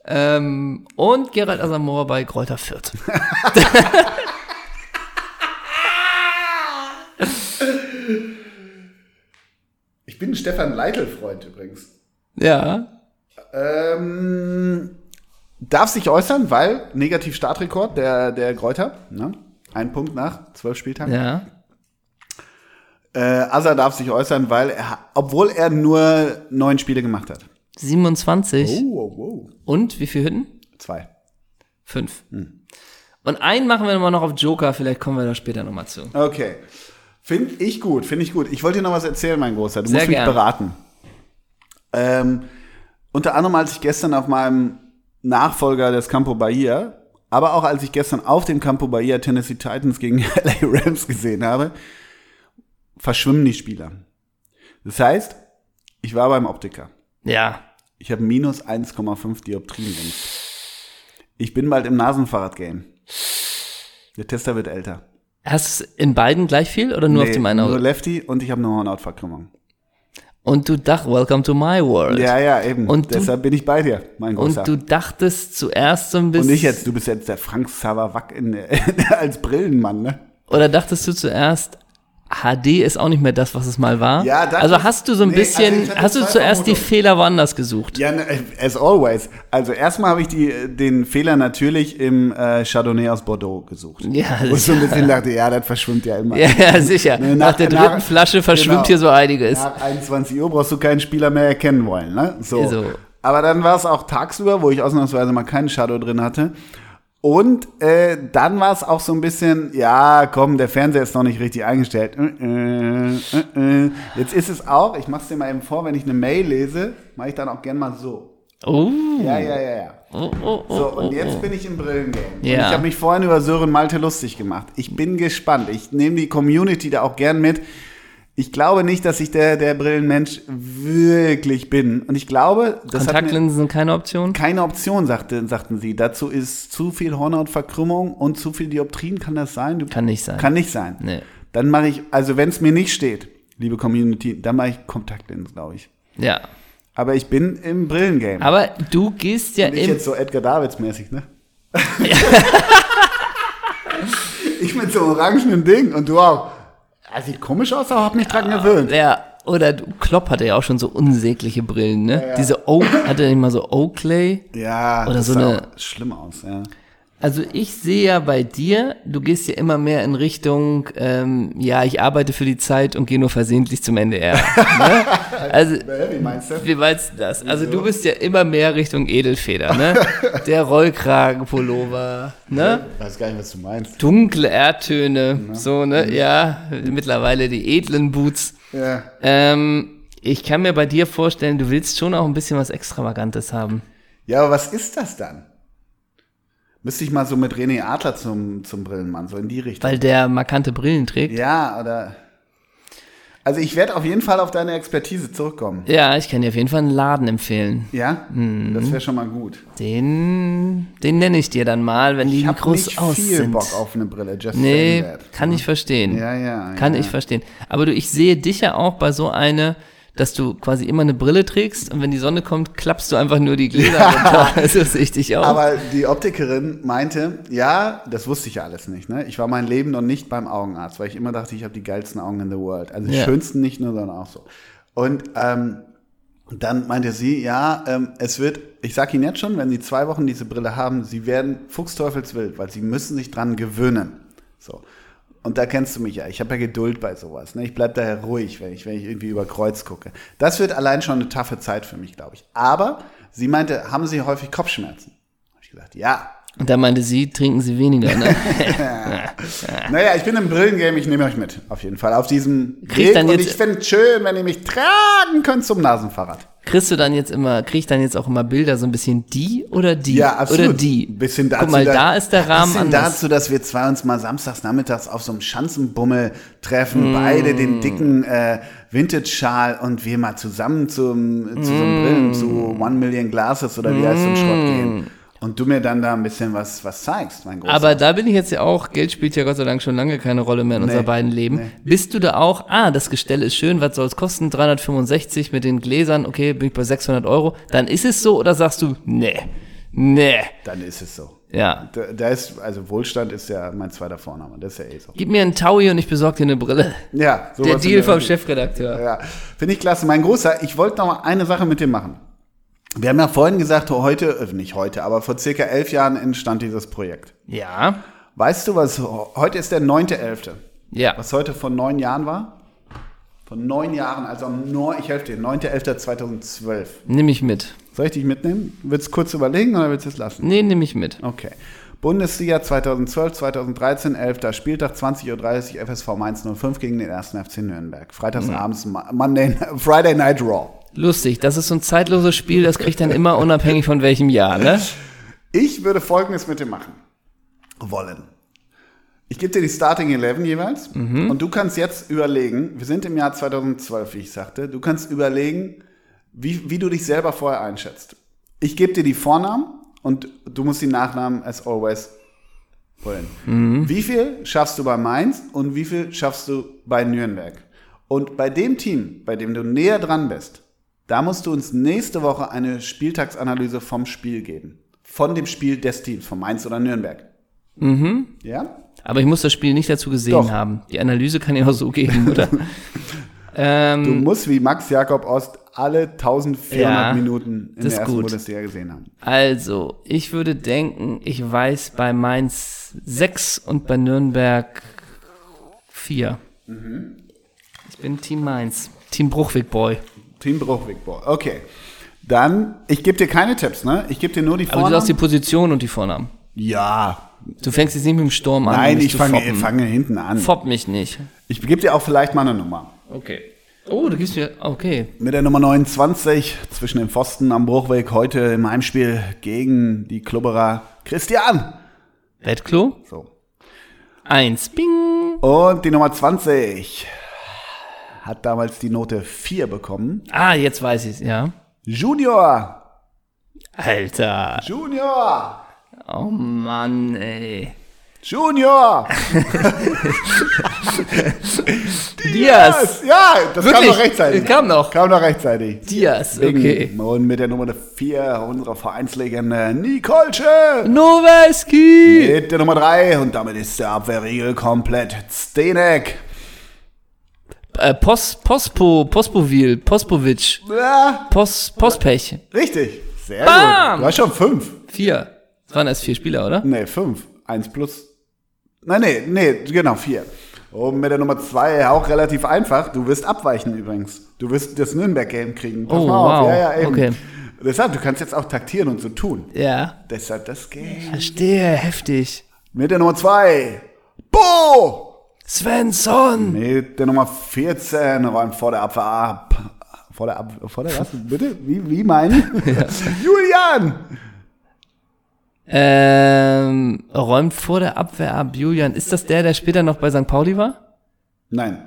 Ähm, und Gerald Asamoah bei Kräuter Fürth. ich bin ein Stefan Leitl-Freund übrigens. Ja. Ähm, darf sich äußern, weil negativ Startrekord der, der Kräuter. Ne? Ein Punkt nach zwölf Spieltagen. Ja. Äh, Asa darf sich äußern, weil er, obwohl er nur neun Spiele gemacht hat. 27. Oh, oh, oh. Und wie viele Hütten? Zwei. Fünf. Hm. Und einen machen wir mal noch auf Joker, vielleicht kommen wir da später nochmal zu. Okay. Finde ich gut, finde ich gut. Ich wollte dir noch was erzählen, mein Großer. Du Sehr musst mich gern. beraten. Ähm, unter anderem, als ich gestern auf meinem Nachfolger des Campo Bahia, aber auch als ich gestern auf dem Campo Bahia Tennessee Titans gegen LA Rams gesehen habe, verschwimmen die Spieler. Das heißt, ich war beim Optiker. Ja. Ich habe minus 1,5 Dioptrien. Ich bin bald im Nasenfahrrad-Game. Der Tester wird älter. Hast du es in beiden gleich viel oder nur Nee, auf dem einen Nur Auge? Lefty und ich habe eine Hornhautverkrümmung. Und du dachtest, welcome to my world. Ja, ja, eben. Und du- Deshalb bin ich bei dir, mein Großer. Und du dachtest zuerst so ein bisschen. Und ich jetzt, du bist jetzt der Frank Savawack in, als Brillenmann, ne? Oder dachtest du zuerst, HD ist auch nicht mehr das, was es mal war? Ja, Also ist- hast du so ein nee, bisschen, also ich hatte hast du zuerst die. Fehler woanders gesucht? Ja, ne, as always. Also erstmal habe ich die, den Fehler natürlich im äh, Chardonnay aus Bordeaux gesucht. Ja, Wo ich so ein bisschen dachte, ja, das verschwimmt ja immer. Ja, ja sicher. Ne, nach, nach- der dritten nach- Flasche verschwimmt genau. hier so einiges. Nach 21 Uhr brauchst du keinen Spieler mehr erkennen wollen, ne? So. So. Aber dann war es auch tagsüber, wo ich ausnahmsweise mal keinen Shadow drin hatte. Und äh, dann war es auch so ein bisschen, ja, komm, der Fernseher ist noch nicht richtig eingestellt. Äh, äh, äh. Jetzt ist es auch, ich mach's dir mal eben vor, wenn ich eine Mail lese, mache ich dann auch gern mal so. Oh. Ja, ja, ja, ja. Oh, oh, oh, So, und oh, jetzt oh. bin ich im Brillengame. Und Ja. ich habe mich vorhin über Sören Malte lustig gemacht. Ich bin gespannt. Ich nehme die Community da auch gern mit. Ich glaube nicht, dass ich der, der Brillenmensch wirklich bin. Und ich glaube, das Kontaktlinsen sind keine Option? keine Option, sagte, sagten sie. Dazu ist zu viel Hornhautverkrümmung und zu viel Dioptrien. Kann das sein? Du, Kann nicht sein. Kann nicht sein. Nee. Dann mache ich, also wenn es mir nicht steht, liebe Community, dann mache ich Kontaktlinsen, glaube ich. Ja. Aber ich bin im Brillengame. Aber du gehst ja Nicht im. jetzt so Edgar Davids mäßig, ne? Ich mit so orangenen Ding und du auch. Er sieht komisch aus, aber hab mich dran gewöhnt. Ja, oder Klopp hatte ja auch schon so unsägliche Brillen, ne? ja. Diese Oak, hatte er nicht mal so Oakley? Ja, Oder das so sah eine- schlimm aus, ja. Also ich sehe ja bei dir, du gehst ja immer mehr in Richtung, ähm, ja, ich arbeite für die Zeit und gehe nur versehentlich zum NDR. ne? Also, Wie meinst du? wie meinst du das? Also du bist ja immer mehr Richtung Edelfeder, ne? Der Rollkragenpullover, ne? Ich weiß gar nicht, was du meinst. Dunkle Erdtöne, so, ne? Ja, mittlerweile die edlen Boots. Ja. Ähm, ich kann mir bei dir vorstellen, du willst schon auch ein bisschen was Extravagantes haben. Ja, aber was ist das dann? Müsste ich mal so mit René Adler zum, zum Brillenmann, so in die Richtung. Weil der markante Brillen trägt. ja, oder. Also ich werde auf jeden Fall auf deine Expertise zurückkommen. Ja, ich kann dir auf jeden Fall einen Laden empfehlen. Ja? Mhm. Das wäre schon mal gut. Den, den nenne ich dir dann mal, wenn die Ich habe groß nicht aus viel sind. Bock auf eine Brille. Just nee, kann ich verstehen. Ja, ja. Kann ja. ich verstehen. Aber du, ich sehe dich ja auch bei so eine, dass du quasi immer eine Brille trägst und wenn die Sonne kommt, klappst du einfach nur die Gläser runter. Also sehe ich dich auch. Aber die Optikerin meinte, ja, das wusste ich ja alles nicht. Ne? Ich war mein Leben noch nicht beim Augenarzt, weil ich immer dachte, ich habe die geilsten Augen in the world. Also die Ja. schönsten nicht nur, sondern auch so. Und ähm, dann meinte sie, ja, ähm, es wird, ich sag Ihnen jetzt schon, wenn Sie zwei Wochen diese Brille haben, Sie werden fuchsteufelswild, weil Sie müssen sich dran gewöhnen. So. Und da kennst du mich ja. Ich habe ja Geduld bei sowas. Ne? Ich bleib daher ruhig, wenn ich, wenn ich irgendwie über Kreuz gucke. Das wird allein schon eine taffe Zeit für mich, glaube ich. Aber sie meinte, haben Sie häufig Kopfschmerzen? Habe ich gesagt, ja. Und da meinte sie, trinken sie weniger, ne? Naja, ich bin im Brillengame, ich nehme euch mit. Auf jeden Fall. Auf diesem Krieg Weg. Und ich finde schön, wenn ihr mich tragen könnt zum Nasenfahrrad. Kriegst du dann jetzt immer, krieg ich dann jetzt auch immer Bilder, so ein bisschen die oder die? Ja, absolut. Oder die? Bisschen dazu, Guck mal, da- da ist der Rahmen bisschen anders. dazu, dass wir zwei uns mal samstags nachmittags auf so einem Schanzenbummel treffen, Mm. beide den dicken äh, Vintage-Schal und wir mal zusammen zum, zu so einem Mm. Brillen, zu One Million Glasses oder wie heißt so ein Schrott gehen. Und du mir dann da ein bisschen was, was zeigst, mein Großer. Aber da bin ich jetzt ja auch, Geld spielt ja Gott sei Dank schon lange keine Rolle mehr in unser beiden Leben. nee. Bist du da auch, ah, das Gestell ist schön, was soll es kosten? 365 mit den Gläsern, okay, bin ich bei 600 Euro. Dann ist es so oder sagst du, nee, nee, dann ist es so. ja. Da, da ist, also Wohlstand ist ja mein zweiter Vorname, das ist ja eh so. Gib mir einen Taui und ich besorge dir eine Brille. Ja, Der Deal vom. Chefredakteur. Ja, finde ich klasse. Mein Großer, ich wollte noch mal eine Sache mit dir machen. Wir haben ja vorhin gesagt, heute, äh, nicht heute, aber vor circa elf Jahren entstand dieses Projekt. Ja, Weißt du, was heute ist der 9.11. ja. Was heute vor neun Jahren war? Vor neun Jahren, also am 9, ich helfe dir, 9.11.2012. Nimm ich mit. Soll ich dich mitnehmen? Willst du kurz überlegen oder willst du es lassen? Nee, nimm ich mit. Okay. Bundesliga 2012, 2013, 11. Spieltag, 20.30 Uhr, FSV Mainz 05 gegen den 1. FC Nürnberg. Freitagsabends, Ma- Monday, Friday Night Raw. Lustig, das ist so ein zeitloses Spiel, das kriegt dann immer unabhängig von welchem Jahr, ne? Ich würde Folgendes mit dir machen wollen. Ich gebe dir die Starting 11 jeweils und du kannst jetzt überlegen, wir sind im Jahr 2012, wie ich sagte, du kannst überlegen, wie, wie du dich selber vorher einschätzt. Ich gebe dir die Vornamen und du musst die Nachnamen as always wollen. Wie viel schaffst du bei Mainz und wie viel schaffst du bei Nürnberg? Und bei dem Team, bei dem du näher dran bist, da musst du uns nächste Woche eine Spieltagsanalyse vom Spiel geben. Von dem Spiel des Teams, von Mainz oder Nürnberg. Mhm. Ja? Aber ich muss das Spiel nicht dazu gesehen Doch. haben. Die Analyse kann ich auch so geben, oder? Du ähm, musst wie Max Jakob Ost alle 1400 Ja, Minuten in der ersten gut. Bundesliga gesehen haben. also, ich würde denken, ich weiß bei Mainz 6 und bei Nürnberg 4. Mhm. Ich bin Team Mainz. Team Bruchweg Boy. Team Bruchweg, boah. Okay. Dann, ich gebe dir keine Tipps, ne? Ich gebe dir nur die Aber du sagst die Vornamen. Position und die Vornamen. Ja. Du fängst jetzt nicht mit dem Sturm an. Nein, ich fange, fange hinten an. Fopp mich nicht. Ich gebe dir auch vielleicht mal eine Nummer. Okay. Oh, du gibst mir. Okay. Mit der Nummer 29 zwischen den Pfosten am Bruchweg heute im Heimspiel gegen die Klubberer Christian. Bettklo? So. Eins. Bing. Und die Nummer 20 hat damals die Note 4 bekommen. Ah, jetzt weiß ich's, ja. Junior. Alter. Junior. Oh Mann, ey. Junior! Diaz. Ja, das kam Wirklich? noch rechtzeitig. Kam noch. Kam noch rechtzeitig. Diaz, okay. Und mit der Nummer 4 unserer Vereinslegende Nikolsche. Noweski! Mit der Nummer 3 und damit ist der Abwehrriegel komplett. Stenek. Äh, Pos, Pospo, Pospovil, Pospovic, Ja, Pos, Pospech. richtig. Sehr Bam. gut. Du hast schon 5. Vier. Das waren erst vier Spieler, oder? Nee, 5. 1 plus. Nein, nee, nee, genau, 4. Und mit der Nummer 2 auch relativ einfach. Du wirst abweichen übrigens. Du wirst das Nürnberg-Game kriegen. Pass Oh, wow. Ja, ja, eben. Okay. Deshalb, du kannst jetzt auch taktieren und so tun. Ja. Deshalb das Game. Verstehe, heftig. Mit der Nummer 2. Bo! Svensson! Mit der Nummer 14 räumt vor der Abwehr ab. Vor der Ab vor der was? Bitte? Wie, wie meinen? Julian! Ähm, räumt vor der Abwehr ab. Julian, ist das der, der später noch bei St. Pauli war? Nein.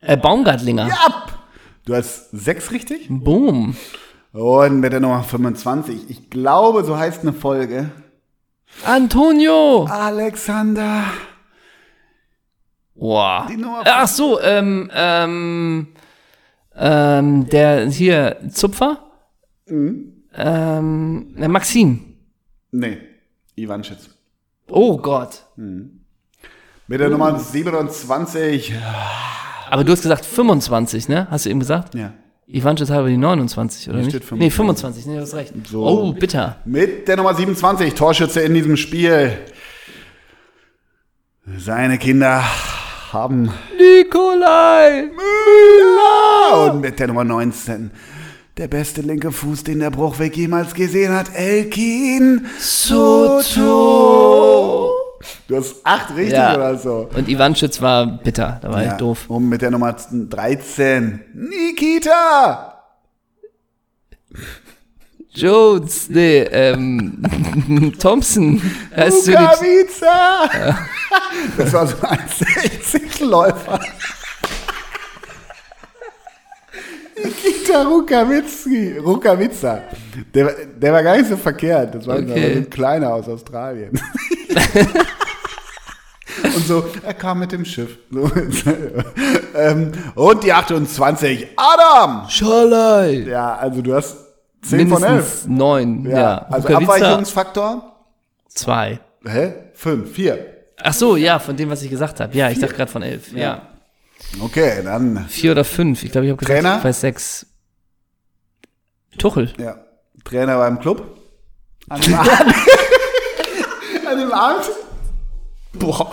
Äh, Baumgartlinger. Ab! Du hast sechs richtig? Boom. Und mit der Nummer 25. Ich glaube, so heißt eine Folge. Antonio! Alexander. Boah. Nummer Ach so, ähm, ähm, ähm, der hier, Zupfer? Ähm, der Maxim. Nee, Ivan Schitz. Oh Gott. Mit der Nummer 27. Aber du hast gesagt 25, ne? Hast du eben gesagt? Ja. Ivan ist halber die 29, oder Hier nicht? steht Nee, 25. 25, nee, du hast recht. So. Oh, bitter. Mit der Nummer 27, Torschütze in diesem Spiel. Seine Kinder haben Nikolai! Müller. Und mit der Nummer 19, der beste linke Fuß, den der Bruchweg jemals gesehen hat, Elkin Soto. Du hast acht richtig Ja. oder so. Und Ivanschitz war bitter, da war Ja. ich doof. Und mit der Nummer 13, Nikita. Jones, nee, ähm, Thompson. Heißt du die, Rukavica. Das war so ein 60-Läufer. Nikita Rukawitzki, Rukavica. Der, war- der war gar nicht so verkehrt. Das war Okay. ein kleiner aus Australien. Und so, er kam mit dem Schiff. Ähm, und die 28, Adam! Scholai. Ja, also du hast 10 von 11. Mindestens neun, ja. Ja, also Rukavica, Abweichungsfaktor? zwei. Hä? 5, 4. Ach so, ja, von dem, was ich gesagt habe. Ja, ich dachte gerade von elf. Ja. Okay, dann, Vier oder fünf. Ich glaube, ich habe gesagt, Trainer? weiß sechs. Tuchel. ja, Trainer beim Club. An dem Abend. An dem Abend? Boah.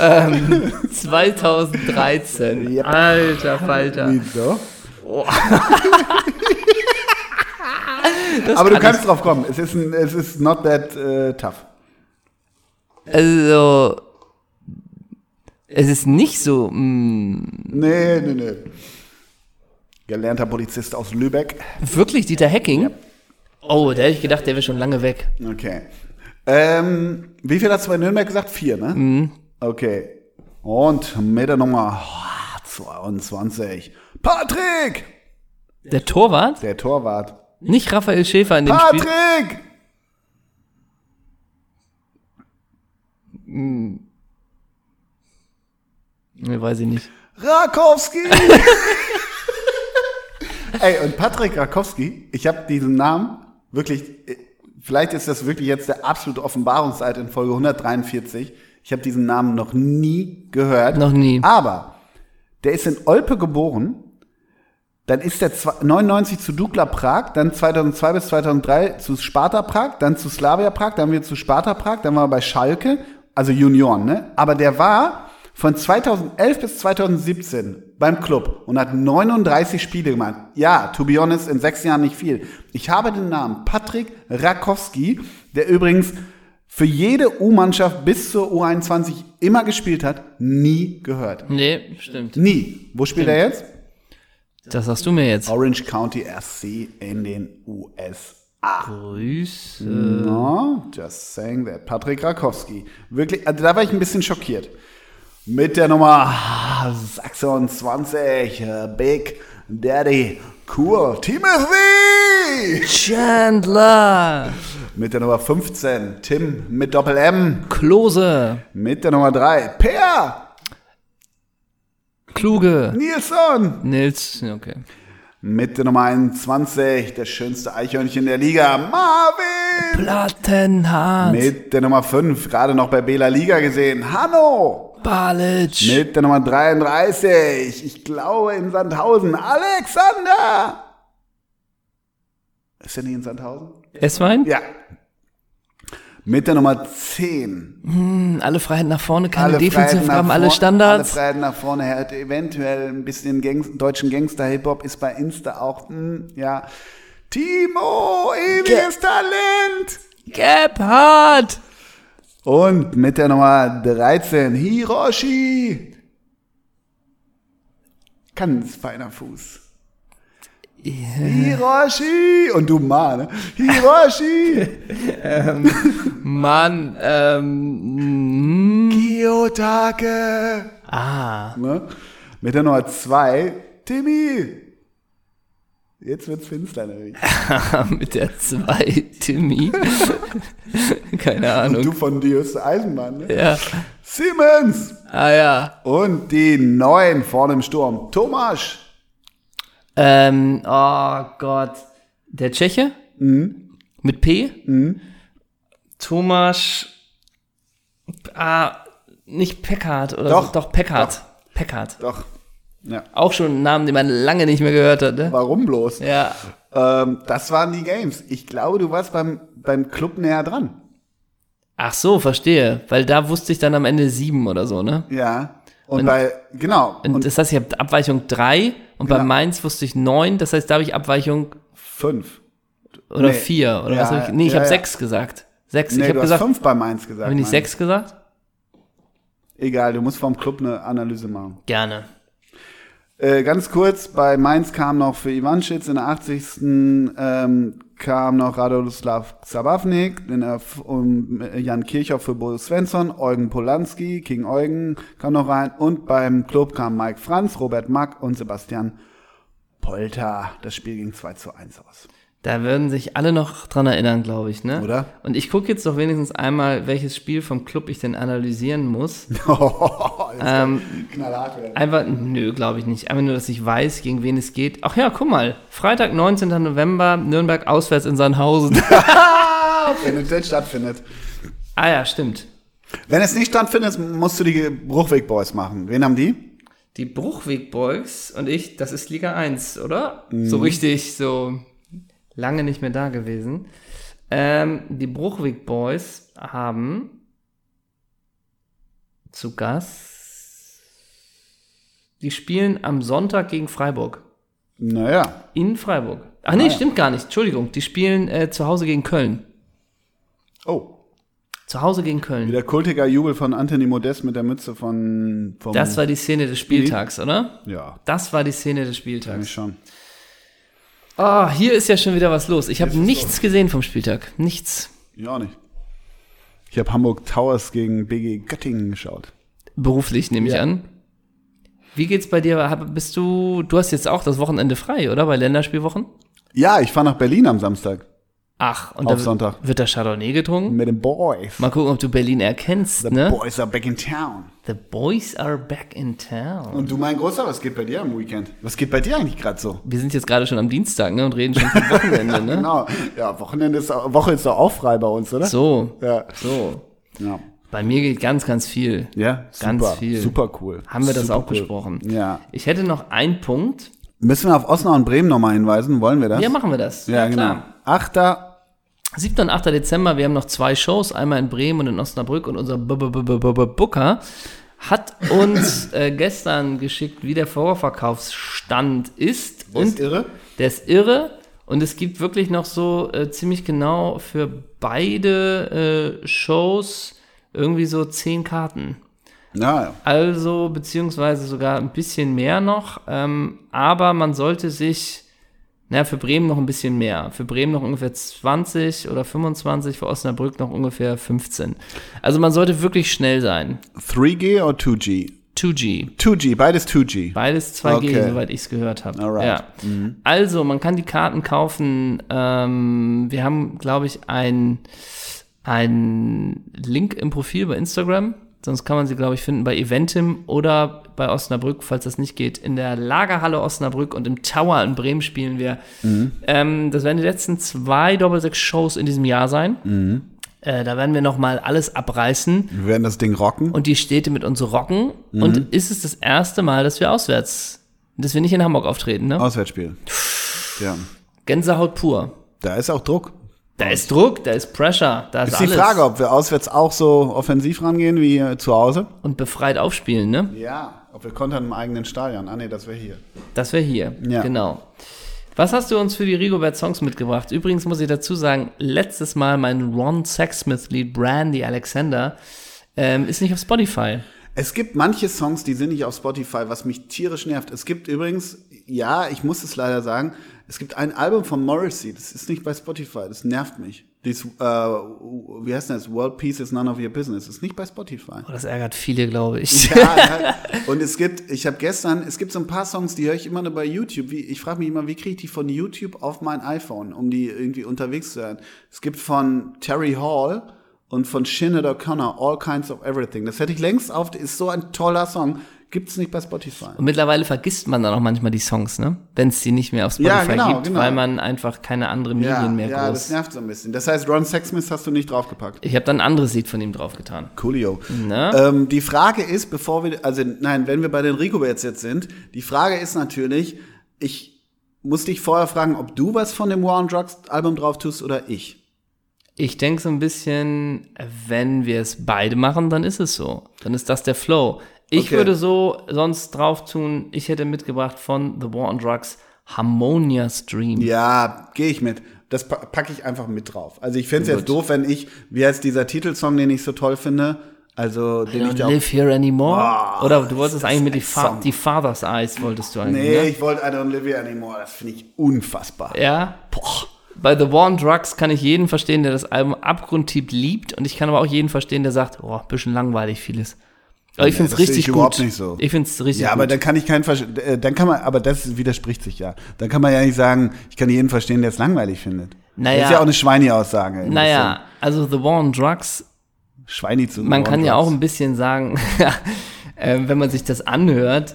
Ähm, 2013. Yep. Alter Falter. Wieso? Aber du kannst drauf kommen. Es ist, ein, es ist not that äh, tough. Also, es ist nicht so, mm, Nee, nee, nee. Gelernter Polizist aus Lübeck. wirklich Dieter Hacking? Oh, da hätte ich gedacht, der wäre schon lange weg. Okay. Ähm, wie viel hast du bei Nürnberg gesagt? Vier, ne? Mhm. Okay. Und mit der Nummer ah, 22. Patrick! Der Torwart? Der Torwart. Nicht Raphael Schäfer in dem Spiel. Patrick! Nee, weiß ich nicht. Rakowski! Ey, und Patrick Rakowski, ich habe diesen Namen wirklich, vielleicht ist das wirklich jetzt der absolute Offenbarungszeit in Folge 143. Ich habe diesen Namen noch nie gehört. Noch nie. Aber der ist in Olpe geboren. Dann ist er zwa- 99 zu Dukla Prag, dann 2002 bis 2003 zu Sparta Prag, dann zu Slavia Prag, dann wieder zu Sparta Prag, dann war er bei Schalke, also Junioren, ne? Aber der war von 2011 bis 2017 beim Club und hat 39 Spiele gemacht. Ja, to be honest, in sechs Jahren nicht viel. Ich habe den Namen Patrick Rakowski, der übrigens für jede U-Mannschaft bis zur U21 immer gespielt hat, nie gehört. Nee, stimmt. Nie. Wo spielt er jetzt? Das sagst du mir jetzt. Orange County SC in den USA. Grüße. No, just saying that. Patrick Rakowski. Wirklich, also da war ich ein bisschen schockiert. Mit der Nummer 26, äh, Big Daddy Cool Timothy! Chandler. Mit der Nummer 15 Tim mit Doppel M. Klose. Mit der Nummer 3 Per. Kluge. Nilsson. Nils, okay. Mit der Nummer 21 der schönste Eichhörnchen der Liga, Marvin. Plattenhardt. Mit der Nummer 5, gerade noch bei Bela Liga gesehen, Hanno. Balic. Mit der Nummer 33, ich glaube in Sandhausen, Alexander. Ist er nicht in Sandhausen? Esswein? Ja. Mit der Nummer 10. Hm, alle Freiheiten nach vorne, keine nach Defensivgaben, alle vor- Alle Standards. Freiheiten nach vorne. Hat eventuell ein bisschen Gangs deutschen Gangster-Hip-Hop, ist bei Insta auch, hm, ja. Timo, ewiges Talent. Gebhardt. Und mit der Nummer 13, Hiroshi. Ganz feiner Fuß. Hiroshi. Und du Ma, ne? Hiroshi. Mann, ähm, mm, Kiyotake. ah, Ne? Mit der Nummer 2, Timmy. Jetzt wird's finster, nämlich. mit der 2 Timmy. Keine Ahnung. Du von Dios Eisenbahn, ne? Ja. Siemens. Ah ja. Und die neuen vorne im Sturm, Thomas. Ähm, oh Gott. Der Tscheche? Mhm. Mit P? Thomas. Ah, nicht Peckhardt oder Doch. so. Doch, Peckhardt. Peckhardt. Doch. Ja. Auch schon ein Name, den man lange nicht mehr gehört hat, ne? Warum bloß? Ja. Ähm, das waren die Games. Ich glaube, du warst beim, beim Club näher dran. Ach so, verstehe. Weil da wusste ich dann am Ende sieben oder so, ne? Ja. Und, Und- bei, genau. Und, Und, das heißt, ich habe Abweichung drei und bei Genau. Mainz wusste ich neun. Das heißt, da habe ich Abweichung fünf. oder Nee. vier oder was Ja, habe ich? Nee, ich ja, habe ja. sechs gesagt. Sechs. Nee, ich habe gesagt, fünf beim Mainz gesagt. habe ich nicht Mann. sechs gesagt? Egal, du musst vom Club eine Analyse machen. Gerne. Äh, ganz kurz, bei Mainz kam noch für Ivanschitz in der 80. Ähm, kam noch Radoslav Zabavnik, äh, Jan Kirchhoff für Bo Svensson, Eugen Polanski, King Eugen kam noch rein und beim Club kam Mike Franz, Robert Mack und Sebastian Polter. Das Spiel ging 2 zu 1 aus. Da würden sich alle noch dran erinnern, glaube ich, ne? Oder? Und ich gucke jetzt doch wenigstens einmal, welches Spiel vom Club ich denn analysieren muss. ähm, Knallhart werden. einfach, nö, glaube ich nicht. Einfach nur, dass ich weiß, gegen wen es geht. Ach ja, guck mal. Freitag, 19. November, Nürnberg auswärts in Sandhausen. Wenn es denn stattfindet. ah ja, stimmt. Wenn es nicht stattfindet, musst du die Bruchweg Boys machen. Wen haben die? Die Bruchweg Boys und ich, das ist Liga 1, oder? So richtig, so lange nicht mehr da gewesen. Ähm, die Bruchweg Boys haben zu Gast, die spielen am Sonntag gegen Freiburg. Naja. In Freiburg. Ach nee, stimmt gar nicht. Entschuldigung. Die spielen äh, zu Hause gegen Köln. Oh. Zu Hause gegen Köln. Wieder kultiger Jubel von Anthony Modest mit der Mütze von. Das war die Szene des Spieltags, oder? Ja, Das war die Szene des eigentlich Spieltags. schon. Ah, hier ist ja schon wieder was los. Ich habe nichts gesehen vom Spieltag. Nichts. Ich auch nicht. Ich habe Hamburg Towers gegen BG Göttingen geschaut. Beruflich nehme ich Ja. an. Wie geht's bei dir? Bist du, du hast jetzt auch das Wochenende frei, oder? Bei Länderspielwochen? Ja, ich fahre nach Berlin am Samstag Ach, und Auf da wird da Chardonnay getrunken? mit den Boys. Mal gucken, ob du Berlin erkennst, The ne? Boys are back in town. The boys are back in town. Und du, mein Großer, was geht bei dir am Weekend? Was geht bei dir eigentlich gerade so? Wir sind jetzt gerade schon am Dienstag, ne? Und reden schon vom Wochenende, ne? Genau. Ja, Wochenende ist, Woche ist doch auch frei bei uns, oder? So, Ja. so. Ja. Bei mir geht ganz, ganz viel. Ja, Ganz super, viel. Super cool. Haben wir das super auch besprochen? Ja. Ich hätte noch einen Punkt. Müssen wir auf Osnabrück und Bremen nochmal hinweisen? Wollen wir das? Ja, machen wir das. Ja, genau. Klar. Achter 7. und 8. Dezember, wir haben noch zwei Shows, einmal in Bremen und in Osnabrück und unser Booker hat uns äh, gestern geschickt, wie der Vorverkaufsstand ist. Und Und irre? der ist irre und es gibt wirklich noch so äh, ziemlich genau für beide äh, Shows irgendwie so zehn Karten. Ja, ja. Also, beziehungsweise sogar ein bisschen mehr noch. Ähm, aber man sollte sich, naja, für Bremen noch ein bisschen mehr. Für Bremen noch ungefähr 20 oder 25, für Osnabrück noch ungefähr 15. Also man sollte wirklich schnell sein. 3G oder 2G? 2G. 2G, beides 2G. Beides 2G, okay. soweit ich es gehört habe. Ja. Mhm. Also, man kann die Karten kaufen. Ähm, wir haben, glaube ich, ein, ein Link im Profil bei Instagram. Sonst kann man sie, glaube ich, finden bei Eventim oder bei Osnabrück, falls das nicht geht. In der Lagerhalle Osnabrück und im Tower in Bremen spielen wir. Mhm. Ähm, das werden die letzten zwei Doppelsechs-Shows in diesem Jahr sein. Mhm. Äh, da werden wir noch mal alles abreißen. Wir werden das Ding rocken. Und die Städte mit uns rocken. Mhm. Und ist es das erste Mal, dass wir auswärts, dass wir nicht in Hamburg auftreten, ne? Auswärtsspiel. Ja. Gänsehaut pur. Da ist auch Druck. Da ist Druck, da ist Pressure, da ist, ist die Frage, ob wir auswärts auch so offensiv rangehen wie zu Hause. Und befreit aufspielen, ne? Ja, ob wir kontern im eigenen Stadion. Ah nee, das wäre hier. Das wäre hier, ja. genau. Was hast du uns für die Rigobert Songs mitgebracht? Übrigens muss ich dazu sagen, letztes Mal mein Ron Sexsmith Lied Brandy Alexander ähm, ist nicht auf Spotify. Es gibt manche Songs, die sind nicht auf Spotify, was mich tierisch nervt. Es gibt übrigens, ja, ich muss es leider sagen, es gibt ein Album von Morrissey, das ist nicht bei Spotify, das nervt mich. Dies, äh, wie heißt das? World Peace is none of your business. Das ist nicht bei Spotify. Oh, das ärgert viele, glaube ich. Ja, ja. und es gibt, ich habe gestern, es gibt so ein paar Songs, die höre ich immer nur bei YouTube. Wie, ich frage mich immer, wie kriege ich die von YouTube auf mein iPhone, um die irgendwie unterwegs zu hören. Es gibt von Terry Hall und von Shinnet O'Connor All Kinds of Everything. Das hätte ich längst auf, ist so ein toller Song. Gibt es nicht bei Spotify. Und mittlerweile vergisst man dann auch manchmal die Songs, ne? Wenn es die nicht mehr auf Spotify ja, genau, gibt, genau. weil man einfach keine anderen Medien ja, mehr Ja, groß. das nervt so ein bisschen. Das heißt, Ron Sexsmith hast du nicht draufgepackt. Ich habe dann ein anderes Lied von ihm draufgetan. Coolio. Ähm, die Frage ist, bevor wir, also nein, wenn wir bei den Rico jetzt sind, die Frage ist natürlich, ich muss dich vorher fragen, ob du was von dem War on Drugs Album drauf tust oder ich. Ich denke so ein bisschen, wenn wir es beide machen, dann ist es so. Dann ist das der Flow. Ich okay. würde so sonst drauf tun, ich hätte mitgebracht von The War on Drugs Harmonia Stream. Ja, gehe ich mit. Das packe ich einfach mit drauf. Also ich fände es jetzt doof, wenn ich, wie heißt dieser Titelsong, den ich so toll finde? Also, den I don't ich live here anymore. Oh, Oder du wolltest eigentlich mit die, Fa die Father's Eyes wolltest du eigentlich. Nee, ne? ich wollte I don't live here anymore. Das finde ich unfassbar. Ja. Boah. Bei The War on Drugs kann ich jeden verstehen, der das Album abgrundtief liebt. Und ich kann aber auch jeden verstehen, der sagt, oh, bisschen langweilig vieles. Aber ich finde es richtig ich gut. So. Ich finde es richtig Ja, aber gut. dann kann ich keinen, äh, dann kann man, aber das widerspricht sich ja. Dann kann man ja nicht sagen, ich kann jeden verstehen, der es langweilig findet. Naja. Das ist ja auch eine Schweini-Aussage. Naja, also The War on Drugs. Schweini zu Man kann ja auch ein bisschen sagen, äh, wenn man sich das anhört,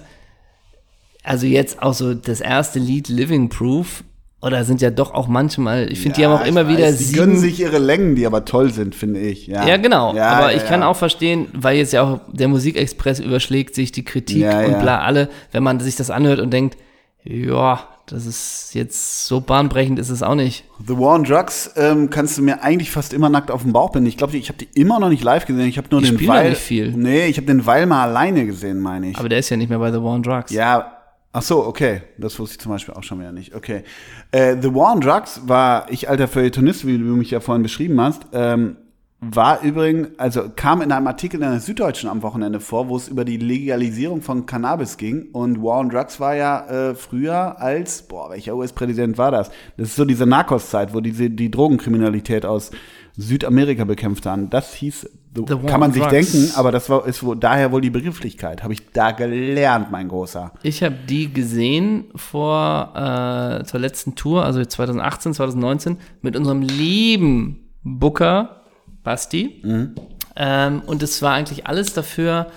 also jetzt auch so das erste Lied Living Proof, oder sind ja doch auch manchmal, ich finde, ja, die haben auch immer weiß, wieder die gönnen sich ihre Längen, die aber toll sind, finde ich. Ja, ja genau. Ja, aber ich kann auch verstehen, weil jetzt ja auch der Musikexpress überschlägt sich die Kritik und bla alle, wenn man sich das anhört und denkt, ja, das ist jetzt so bahnbrechend ist es auch nicht. The War on Drugs ähm, kannst du mir eigentlich fast immer nackt auf dem Bauch binden. Ich glaube, ich habe die immer noch nicht live gesehen. Ich habe nur die den Weil. Nicht viel. Nee, ich habe den Weil mal alleine gesehen, meine ich. Aber der ist ja nicht mehr bei The War on Drugs. Ja, Ach so, okay. Das wusste ich zum Beispiel auch schon wieder nicht. Okay. Äh, The War on Drugs war, ich alter Feuilletonist, wie du mich ja vorhin beschrieben hast, ähm, war übrigens, also kam in einem Artikel in der Süddeutschen am Wochenende vor, wo es über die Legalisierung von Cannabis ging. Und War on Drugs war ja äh, früher als, boah, welcher US-Präsident war das? Das ist so diese Narcos-Zeit, wo diese, die Drogenkriminalität aus Südamerika bekämpft haben. Das hieß, so kann man sich drugs. denken, aber das war, ist wohl, daher wohl die Begrifflichkeit. Habe ich da gelernt, mein Großer. Ich habe die gesehen vor äh, zur letzten Tour, also 2018, 2019, mit unserem lieben Booker Basti. Mhm. Ähm, und es war eigentlich alles dafür,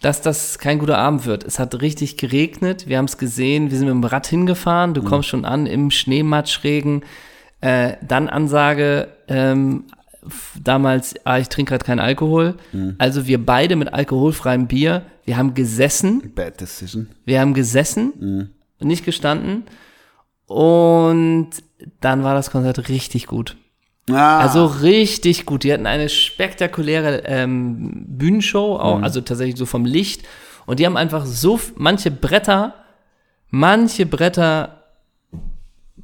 dass das kein guter Abend wird. Es hat richtig geregnet, wir haben es gesehen, wir sind mit dem Rad hingefahren, du mhm. kommst schon an im Schneematschregen. Äh, dann Ansage, ähm, damals, ah, ich trinke gerade keinen Alkohol. Mhm. Also wir beide mit alkoholfreiem Bier, wir haben gesessen. Bad decision. Wir haben gesessen, mhm. nicht gestanden. Und dann war das Konzert richtig gut. Ah. Also richtig gut. Die hatten eine spektakuläre ähm, Bühnenshow, auch, mhm. also tatsächlich so vom Licht. Und die haben einfach so manche Bretter, manche Bretter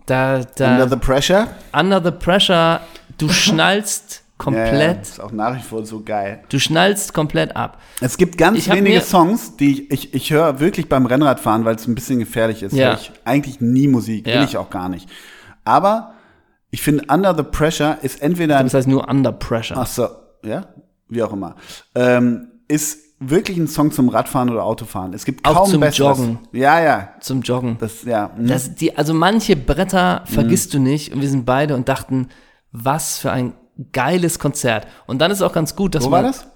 da, da. Under the pressure? Under the pressure Du schnallst komplett. Ja, ja, ist auch nach wie vor so geil. Du schnallst komplett ab. Es gibt ganz wenige Songs, die ich, ich, ich höre wirklich beim Rennradfahren, weil es ein bisschen gefährlich ist. Ja. Ich eigentlich nie Musik, will ich auch gar nicht. Aber ich finde, Under the Pressure ist entweder. Das heißt nur Under Pressure. Ach so, ja, wie auch immer. Ähm, ist wirklich ein Song zum Radfahren oder Autofahren. Es gibt Auch kaum zum besseres. Joggen. Ja, ja. Zum Joggen. Das, ja. hm. Das, die, also manche Bretter vergisst du nicht und wir sind beide und dachten, was für ein geiles Konzert. Und dann ist auch ganz gut, dass Wo man war das?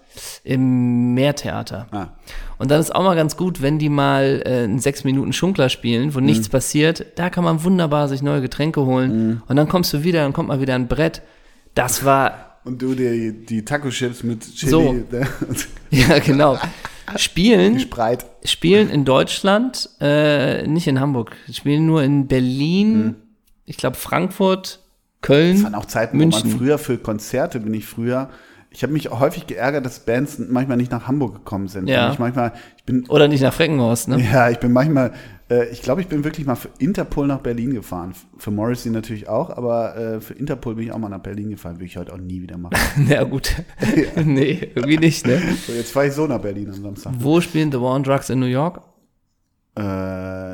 im Meertheater. Ah. Und dann ist auch mal ganz gut, wenn die mal äh, einen sechs Minuten Schunkler spielen, wo nichts Mhm. passiert. Da kann man wunderbar sich neue Getränke holen. Und dann kommst du wieder, dann kommt mal wieder ein Brett. Das war, Und du die, die Taco-Chips mit Chili, So. ne? ja genau. Spielen, Spreit. spielen in Deutschland, äh, nicht in Hamburg. Spielen nur in Berlin, ich glaube Frankfurt, Köln, Das waren auch Zeiten, wo München. man früher für Konzerte bin ich früher. Ich habe mich häufig geärgert, dass Bands manchmal nicht nach Hamburg gekommen sind. Ja. Ich manchmal, ich bin, Oder nicht nach Freckenhorst, ne? ja, ich bin manchmal, äh, ich glaube, ich bin wirklich mal für Interpol nach Berlin gefahren. Für Morrissey natürlich auch, aber äh, für Interpol bin ich auch mal nach Berlin gefahren. Würde ich heute auch nie wieder machen. Ja, gut. nee, irgendwie nicht, ne? so, jetzt fahre ich so nach Berlin am Samstag. Wo spielen The War on Drugs in New York? Äh,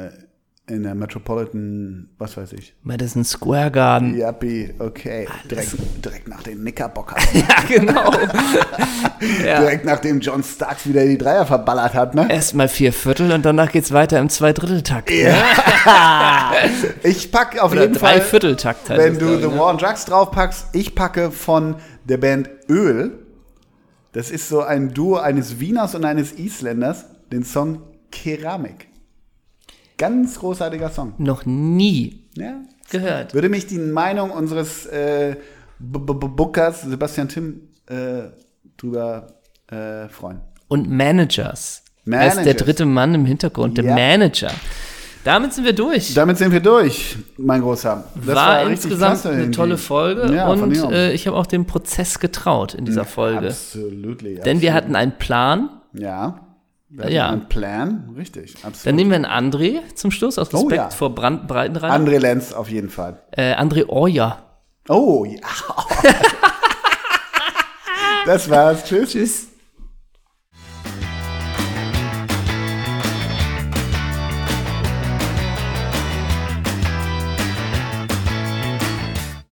in der Metropolitan, was weiß ich. Madison Square Garden. Yappi, okay. Direkt, direkt nach den Knickerbocker. Ja, genau. ja. Direkt nachdem John Starks wieder die Dreier verballert hat, ne? Erstmal vier Viertel und danach geht's weiter im Zweidritteltakt. ne? Ich pack auf Oder jeden Fall, Dreivierteltakt heißt wenn du ich, The ne? War on Drugs draufpackst, ich packe von der Band Öl. Das ist so ein Duo eines Wieners und eines Isländers, den Song Keramik. Ganz großartiger Song. Noch nie Ja. gehört. Würde mich die Meinung unseres äh, B -B -B Bookers, Sebastian Tim, äh, drüber äh, freuen. Und Managers. Er ist der Managers. dritte Mann im Hintergrund, der Ja. Manager. Damit sind wir durch. Damit sind wir durch, mein Großer. Das war, richtig insgesamt eine irgendwie. tolle Folge Ja, und äh, ich habe auch dem Prozess getraut in dieser Folge. Absolutely. Denn wir hatten einen Plan. Ja. Wir Ja. einen Plan, richtig. Absolut. Dann nehmen wir einen André zum Schluss, aus Respekt Oh ja. vor Brand Breitenreiter. André Lenz auf jeden Fall. äh, André Orja. Oh, ja. das war's. Tschüss. Tschüss.